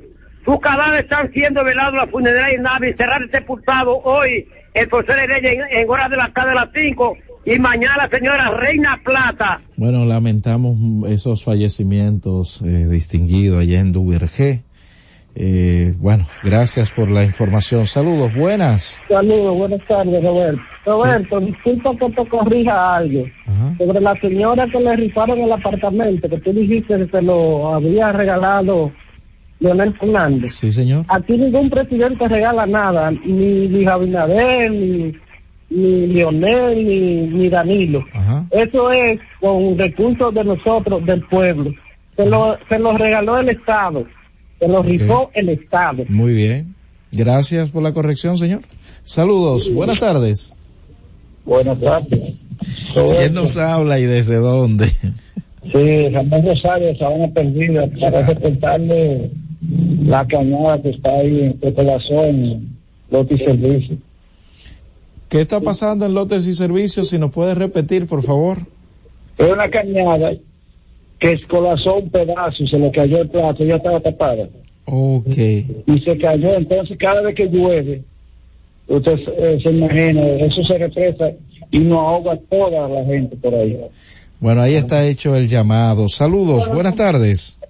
Sus cadáveres están siendo velados en la funeraria en nave y serán sepultados hoy el profesor Heredia en, en horas de la tarde a las 5 y mañana señora Reina Plata. Bueno, lamentamos esos fallecimientos eh, distinguidos allá en Duvergé. Eh, bueno, gracias por la información. Saludos, buenas. Saludos, buenas tardes, Roberto. Roberto, disculpa que te corrija algo. Sobre la señora que le rifaron el apartamento, que tú dijiste que se lo había regalado Leonel Fernández. Sí, señor. Aquí ningún presidente regala nada, ni Abinader, ni, ni Leonel, ni, ni Danilo. Eso es con recursos de nosotros, del pueblo. Se lo, se lo regaló el Estado, se lo rifó el Estado. Muy bien. Gracias por la corrección, señor. Saludos, buenas tardes. Buenas tardes. ¿Quién nos habla y desde dónde? Sí, Ramón Rosario, Sabana Perdida, para reportarle la cañada que está ahí en Corazón, Lote y Servicio. ¿Qué está pasando en lotes y servicios? Si nos puede repetir, por favor. Es una cañada que escolazó un pedazo, se le cayó el plato, ya estaba tapada. Ok. Y se cayó, entonces cada vez que llueve, usted eh, se imagina, eso se represa y no ahoga toda la gente por ahí. Bueno, ahí está hecho el llamado. Saludos, buenas tardes.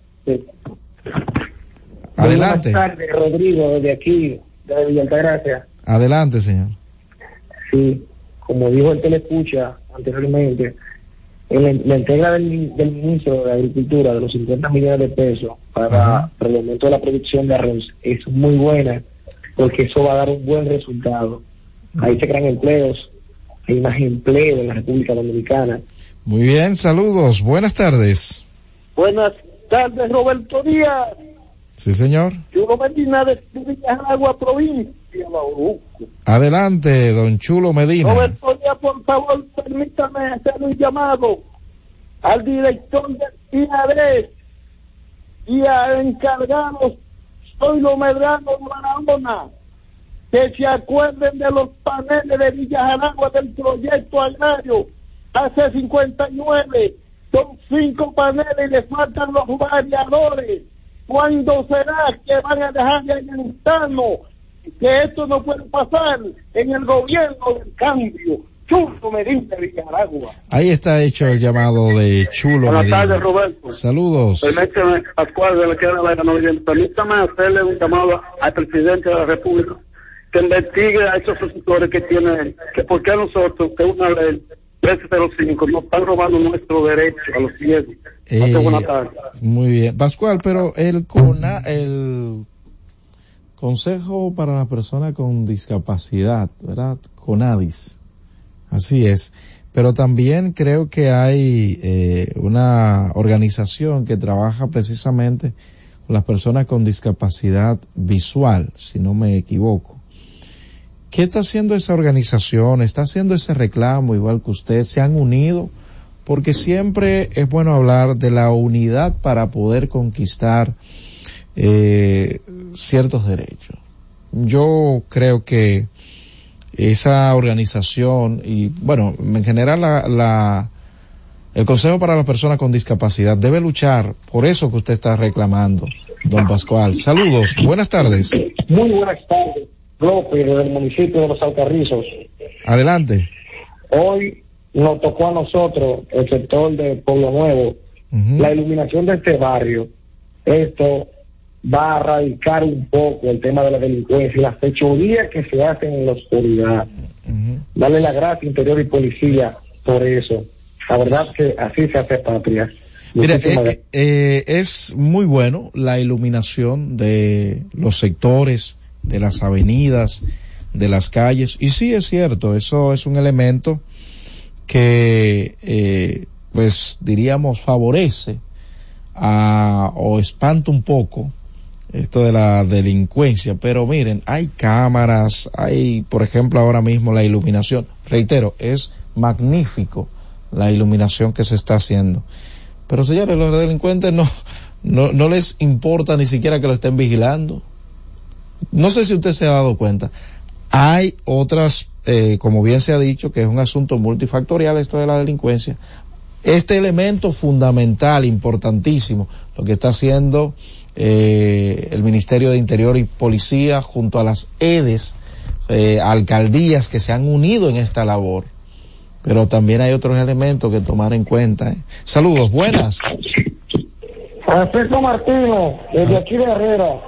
Adelante, Buenas tardes, Rodrigo, desde aquí, de Villa Altagracia. adelante, señor. Sí, como dijo el Teleescucha anteriormente, en la, la entrega del, del ministro de Agricultura de los 50 millones de pesos para, para el aumento de la producción de arroz es muy buena porque eso va a dar un buen resultado. Ahí se crean empleos, hay más empleo en la República Dominicana. Muy bien, saludos, buenas tardes. Buenas tardes, Roberto Díaz. Sí, señor. No Medina de Agua provincia, Bauruco. Adelante, don Chulo Medina. Roberto Díaz, por favor, permítame hacer un llamado al director del IADRES y al encargado Soylo Medrano Barahona que se acuerden de los paneles de Villa Jaragua del proyecto agrario hace 59. Son cinco paneles y le faltan los variadores. ¿Cuándo será que van a dejar de alimentarnos? Que esto no puede pasar en el gobierno del cambio. Chulo Medina de Nicaragua. Ahí está hecho el llamado de Chulo Buenas Medina. tardes, Roberto. Saludos. Permítame, Pascual de la Queda de la Noviembre. Permítame hacerle un llamado al presidente de la República que investigue a esos opositores que tienen, que por qué nosotros, que una ley 1305, nos están robando nuestro derecho a los ciegos. Eh. Muy bien. Pascual, pero el CONA, el Consejo para la Persona con Discapacidad, ¿verdad? CONADIS. Así es. Pero también creo que hay eh, una organización que trabaja precisamente con las personas con discapacidad visual, si no me equivoco. ¿Qué está haciendo esa organización? ¿Está haciendo ese reclamo igual que usted? ¿Se han unido? Porque siempre es bueno hablar de la unidad para poder conquistar eh, ciertos derechos. Yo creo que esa organización y bueno, en general la, la- el Consejo para las Personas con Discapacidad debe luchar por eso que usted está reclamando, don Pascual. Saludos, buenas tardes. Muy buenas tardes, López, del municipio de Los Alcarrizos. Adelante. Hoy nos tocó a nosotros, el sector de Pueblo Nuevo, la iluminación de este barrio. Esto va a erradicar un poco el tema de la delincuencia y las fechorías que se hacen en la oscuridad. Darle la gracia Interior y Policía por eso. La verdad que así se hace patria. Mira, eh, eh, es muy bueno la iluminación de los sectores, de las avenidas, de las calles. Y sí es cierto, eso es un elemento que, eh, pues diríamos, favorece a, o espanta un poco esto de la delincuencia. Pero miren, hay cámaras, hay, por ejemplo, ahora mismo la iluminación. Reitero, es magnífico la iluminación que se está haciendo. Pero señores, los delincuentes no, no, no les importa ni siquiera que lo estén vigilando. No sé si usted se ha dado cuenta. Hay otras, eh, como bien se ha dicho, que es un asunto multifactorial esto de la delincuencia. Este elemento fundamental, importantísimo, lo que está haciendo eh, el Ministerio de Interior y Policía junto a las EDES, eh, alcaldías que se han unido en esta labor. Pero también hay otros elementos que tomar en cuenta. ¿eh? Saludos, buenas. Francisco Martino, desde aquí de Herrera.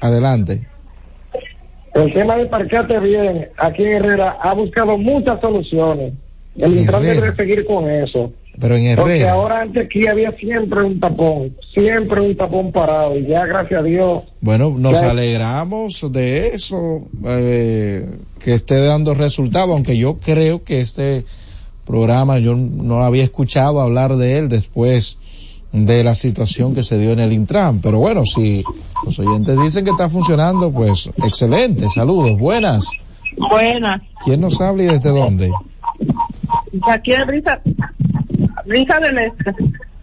Adelante. El tema de parqueate bien aquí en Herrera ha buscado muchas soluciones. El Intran debe seguir con eso. Pero en Porque Herrera. ahora antes aquí había siempre un tapón, siempre un tapón parado y ya gracias a Dios. Bueno, nos Ya- alegramos de eso, eh, que esté dando resultado, aunque yo creo que este programa yo no había escuchado hablar de él después de la situación que se dio en el Intran. Pero bueno, si los oyentes dicen que está funcionando, pues excelente. Saludos, buenas. Buenas. ¿Quién nos habla y desde dónde? Aquí es Brisa, Brisa del Este.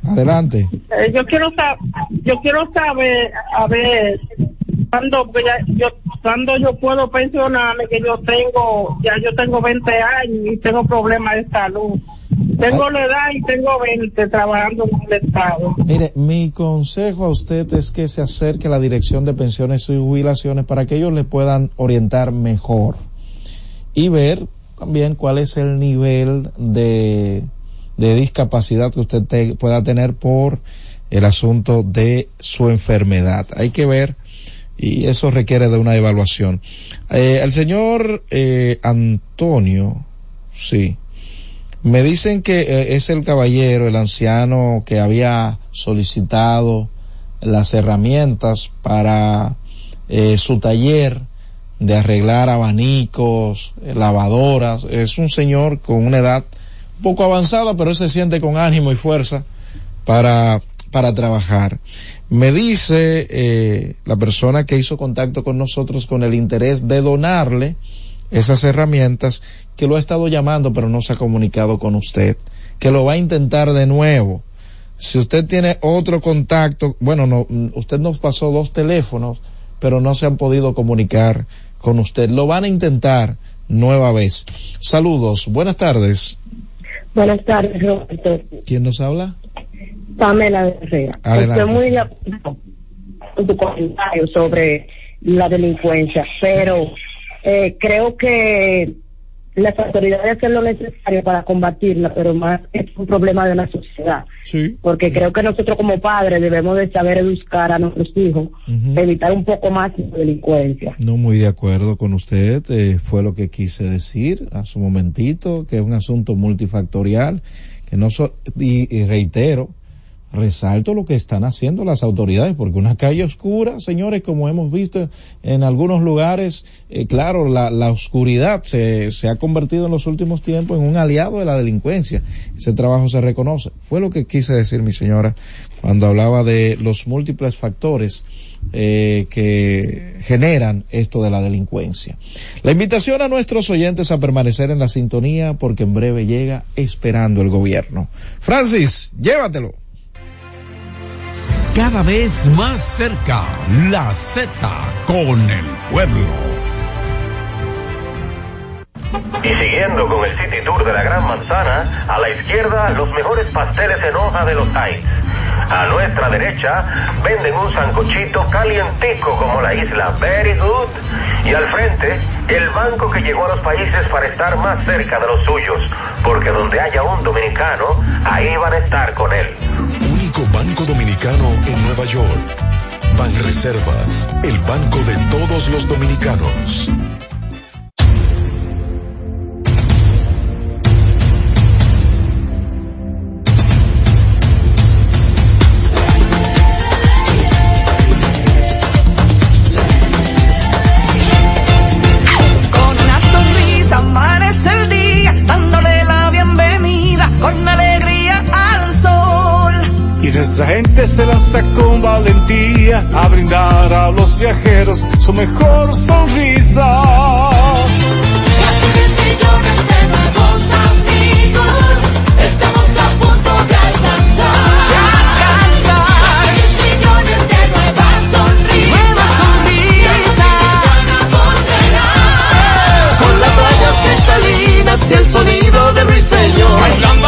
Adelante. Eh, yo quiero saber, yo quiero saber, a ver, cuando yo, cuando yo puedo pensionarme, que yo tengo, ya yo tengo 20 años y tengo problemas de salud. Tengo la edad y tengo 20 trabajando en el Estado. Mire, mi consejo a usted es que se acerque a la Dirección de Pensiones y Jubilaciones para que ellos le puedan orientar mejor y ver también cuál es el nivel de, de discapacidad que usted te- pueda tener por el asunto de su enfermedad. Hay que ver y eso requiere de una evaluación. Eh, el señor eh, Antonio, sí, me dicen que eh, es el caballero, el anciano que había solicitado las herramientas para eh, su taller de arreglar abanicos, eh, lavadoras. Es un señor con una edad un poco avanzada, pero él se siente con ánimo y fuerza para, para trabajar. Me dice eh, la persona que hizo contacto con nosotros con el interés de donarle esas herramientas que lo ha estado llamando pero no se ha comunicado con usted, que lo va a intentar de nuevo. Si usted tiene otro contacto, bueno, no, usted nos pasó dos teléfonos, pero no se han podido comunicar con usted. Lo van a intentar nueva vez. Saludos, buenas tardes. Buenas tardes, Roberto. ¿Quién nos habla? Pamela Herrera. Adelante. Estoy muy de acuerdo con tu comentario sobre la delincuencia, pero eh, creo que las autoridades hacen lo necesario para combatirla, pero más es un problema de la sociedad. Sí. Porque creo que nosotros como padres debemos de saber educar a nuestros hijos, evitar un poco más la delincuencia. No muy de acuerdo con usted, eh, fue lo que quise decir hace un momentito, que es un asunto multifactorial, que no so- y, y reitero, resalto lo que están haciendo las autoridades, porque una calle oscura, señores, como hemos visto en algunos lugares, eh, claro, la, la oscuridad se, se ha convertido en los últimos tiempos en un aliado de la delincuencia. Ese trabajo se reconoce. Fue lo que quise decir mi señora cuando hablaba de los múltiples factores eh, que generan esto de la delincuencia. La invitación a nuestros oyentes a permanecer en la sintonía porque en breve llega esperando el gobierno. Francis, llévatelo. Cada vez más cerca, la Z con el pueblo. Y siguiendo con el City Tour de la Gran Manzana, a la izquierda los mejores pasteles en hoja de los Heights. A nuestra derecha venden un sancochito calientico como la isla Very Good. Y al frente, el banco que llegó a los países para estar más cerca de los suyos. Porque donde haya un dominicano, ahí van a estar con él. Banco dominicano en Nueva York. Banreservas, el banco de todos los dominicanos. Nuestra gente se lanza con valentía a brindar a los viajeros su mejor sonrisa. millones de nuevos amigos, estamos a punto de alcanzar. Seis millones de nuevas sonrisas, y el dominicana volverá. Con las rayas cristalinas y el sonido de ruiseñor. Bailando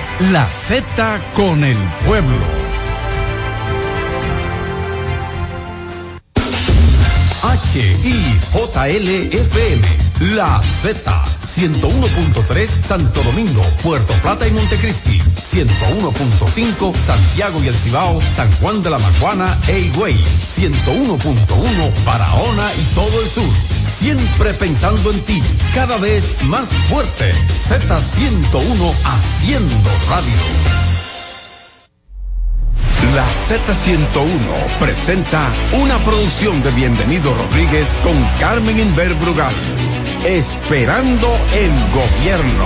La Z con el pueblo. H-I-J-L-F-M. La Z. 101.3 Santo Domingo, Puerto Plata y Montecristi. 101.5 Santiago y El Cibao, San Juan de la Maguana e Higüey. 101.1 Barahona y todo el sur. Siempre pensando en ti, cada vez más fuerte. Z101 haciendo radio. La Z101 presenta una producción de Bienvenido Rodríguez con Carmen Inver Brugal. Esperando el gobierno.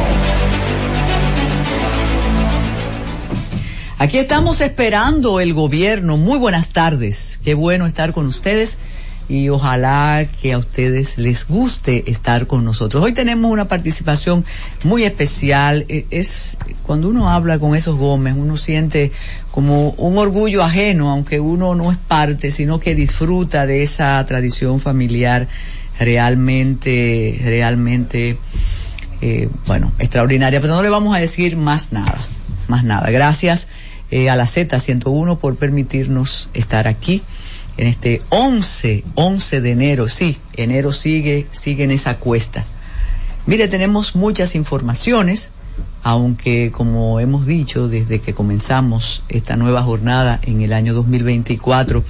Aquí estamos esperando el gobierno. Muy buenas tardes. Qué bueno estar con ustedes y ojalá que a ustedes les guste estar con nosotros. Hoy tenemos una participación muy especial. Eh, Es cuando uno habla con esos Gómez, uno siente como un orgullo ajeno, aunque uno no es parte, sino que disfruta de esa tradición familiar realmente, realmente, eh, bueno, extraordinaria. Pero no le vamos a decir más nada, más nada. Gracias eh, a la Z101 por permitirnos estar aquí en este 11, 11 de enero. Sí, enero sigue, sigue en esa cuesta. Mire, tenemos muchas informaciones. aunque como hemos dicho desde que comenzamos esta nueva jornada en el año 2024,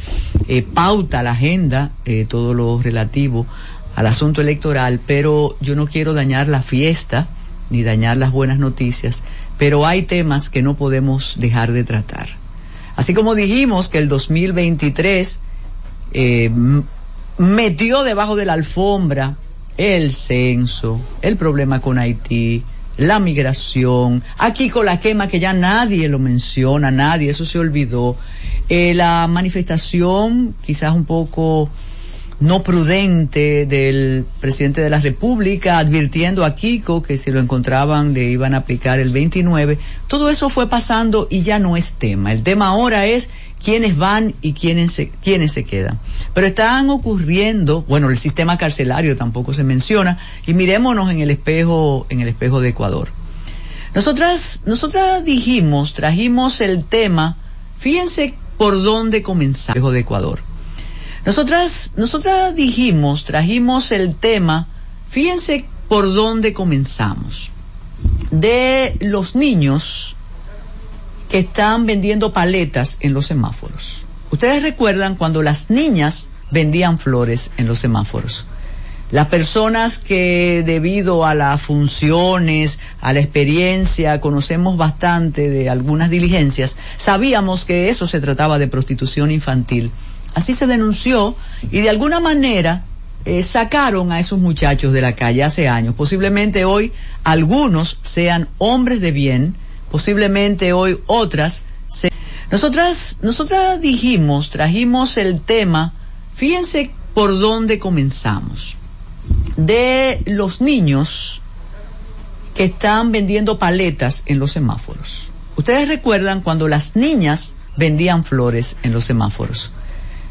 eh, pauta la agenda eh, todo lo relativo al asunto electoral, pero yo no quiero dañar la fiesta ni dañar las buenas noticias, pero hay temas que no podemos dejar de tratar. Así como dijimos que el 2023 eh, metió debajo de la alfombra el censo, el problema con Haití, la migración, aquí con la quema que ya nadie lo menciona, nadie, eso se olvidó, eh, la manifestación quizás un poco no prudente del presidente de la República advirtiendo a Kiko que si lo encontraban le iban a aplicar el 29. Todo eso fue pasando y ya no es tema. El tema ahora es quiénes van y quiénes se, quiénes se quedan. Pero están ocurriendo, bueno, el sistema carcelario tampoco se menciona y mirémonos en el espejo, en el espejo de Ecuador. Nosotras, nosotras dijimos, trajimos el tema, fíjense por dónde comenzar, el espejo de Ecuador. Nosotras, dijimos, trajimos el tema, fíjense por dónde comenzamos, de los niños que están vendiendo paletas en los semáforos. Ustedes recuerdan cuando las niñas vendían flores en los semáforos. Las personas que debido a las funciones, a la experiencia, conocemos bastante de algunas diligencias, sabíamos que eso se trataba de prostitución infantil. Así se denunció y de alguna manera eh, sacaron a esos muchachos de la calle hace años. Posiblemente hoy algunos sean hombres de bien, posiblemente hoy otras se... Nosotras, nosotras dijimos, trajimos el tema, fíjense por dónde comenzamos, de los niños que están vendiendo paletas en los semáforos. Ustedes recuerdan cuando las niñas vendían flores en los semáforos.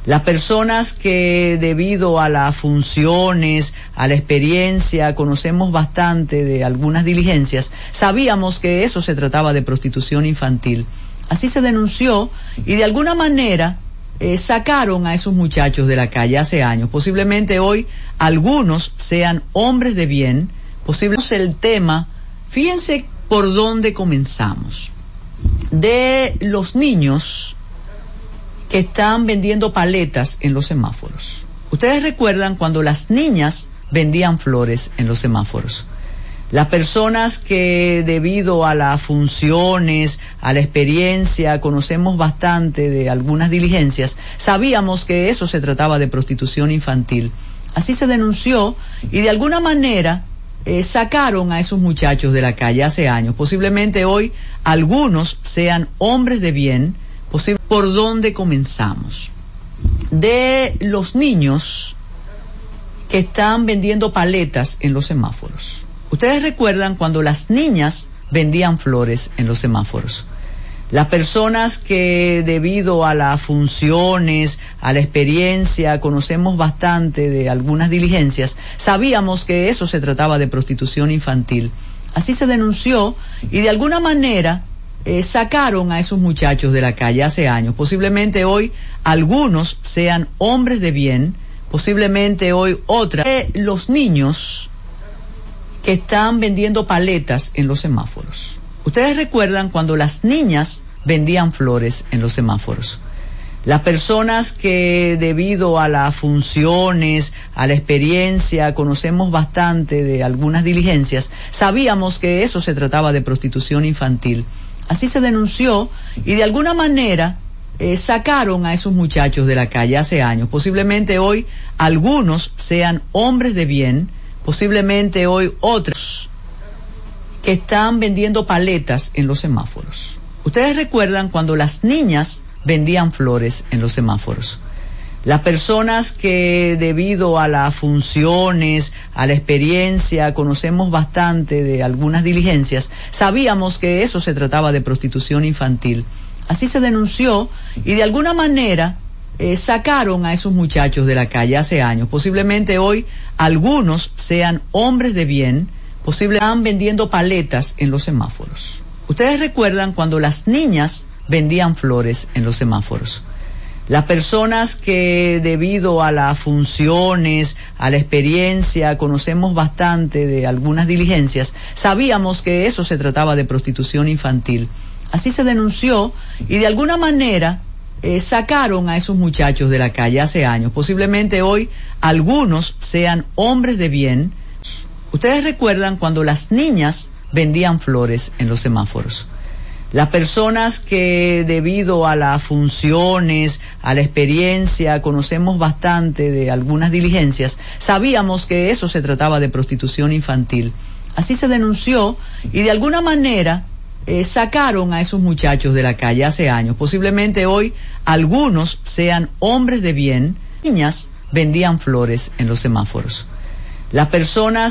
Las personas que debido a las funciones, a la experiencia, conocemos bastante de algunas diligencias, sabíamos que eso se trataba de prostitución infantil. Así se denunció y de alguna manera eh, sacaron a esos muchachos de la calle hace años. Posiblemente hoy algunos sean hombres de bien, posiblemente el tema, fíjense por dónde comenzamos, de los niños que están vendiendo paletas en los semáforos. Ustedes recuerdan cuando las niñas vendían flores en los semáforos. Las personas que debido a las funciones, a la experiencia, conocemos bastante de algunas diligencias, sabíamos que eso se trataba de prostitución infantil. Así se denunció y de alguna manera eh, sacaron a esos muchachos de la calle hace años. Posiblemente hoy algunos sean hombres de bien, por dónde comenzamos. De los niños que están vendiendo paletas en los semáforos. Ustedes recuerdan cuando las niñas vendían flores en los semáforos. Las personas que debido a las funciones, a la experiencia, conocemos bastante de algunas diligencias, sabíamos que eso se trataba de prostitución infantil. Así se denunció y de alguna manera eh, sacaron a esos muchachos de la calle hace años. Posiblemente hoy algunos sean hombres de bien, posiblemente hoy otras. De los niños que están vendiendo paletas en los semáforos. Ustedes recuerdan cuando las niñas vendían flores en los semáforos. Las personas que debido a las funciones, a la experiencia, conocemos bastante de algunas diligencias, sabíamos que eso se trataba de prostitución infantil. Así se denunció y de alguna manera eh, sacaron a esos muchachos de la calle hace años. Posiblemente hoy algunos sean hombres de bien, posiblemente hoy otros que están vendiendo paletas en los semáforos. Ustedes recuerdan cuando las niñas vendían flores en los semáforos. Las personas que debido a las funciones, a la experiencia, conocemos bastante de algunas diligencias, sabíamos que eso se trataba de prostitución infantil. Así se denunció y de alguna manera eh, sacaron a esos muchachos de la calle hace años. Posiblemente hoy algunos sean hombres de bien, posiblemente están vendiendo paletas en los semáforos. Ustedes recuerdan cuando las niñas vendían flores en los semáforos. Las personas que debido a las funciones, a la experiencia, conocemos bastante de algunas diligencias, sabíamos que eso se trataba de prostitución infantil. Así se denunció y de alguna manera eh, sacaron a esos muchachos de la calle hace años. Posiblemente hoy algunos sean hombres de bien. Ustedes recuerdan cuando las niñas vendían flores en los semáforos. Las personas que debido a las funciones, a la experiencia, conocemos bastante de algunas diligencias, sabíamos que eso se trataba de prostitución infantil. Así se denunció y de alguna manera eh, sacaron a esos muchachos de la calle hace años. Posiblemente hoy algunos sean hombres de bien, niñas vendían flores en los semáforos. Las personas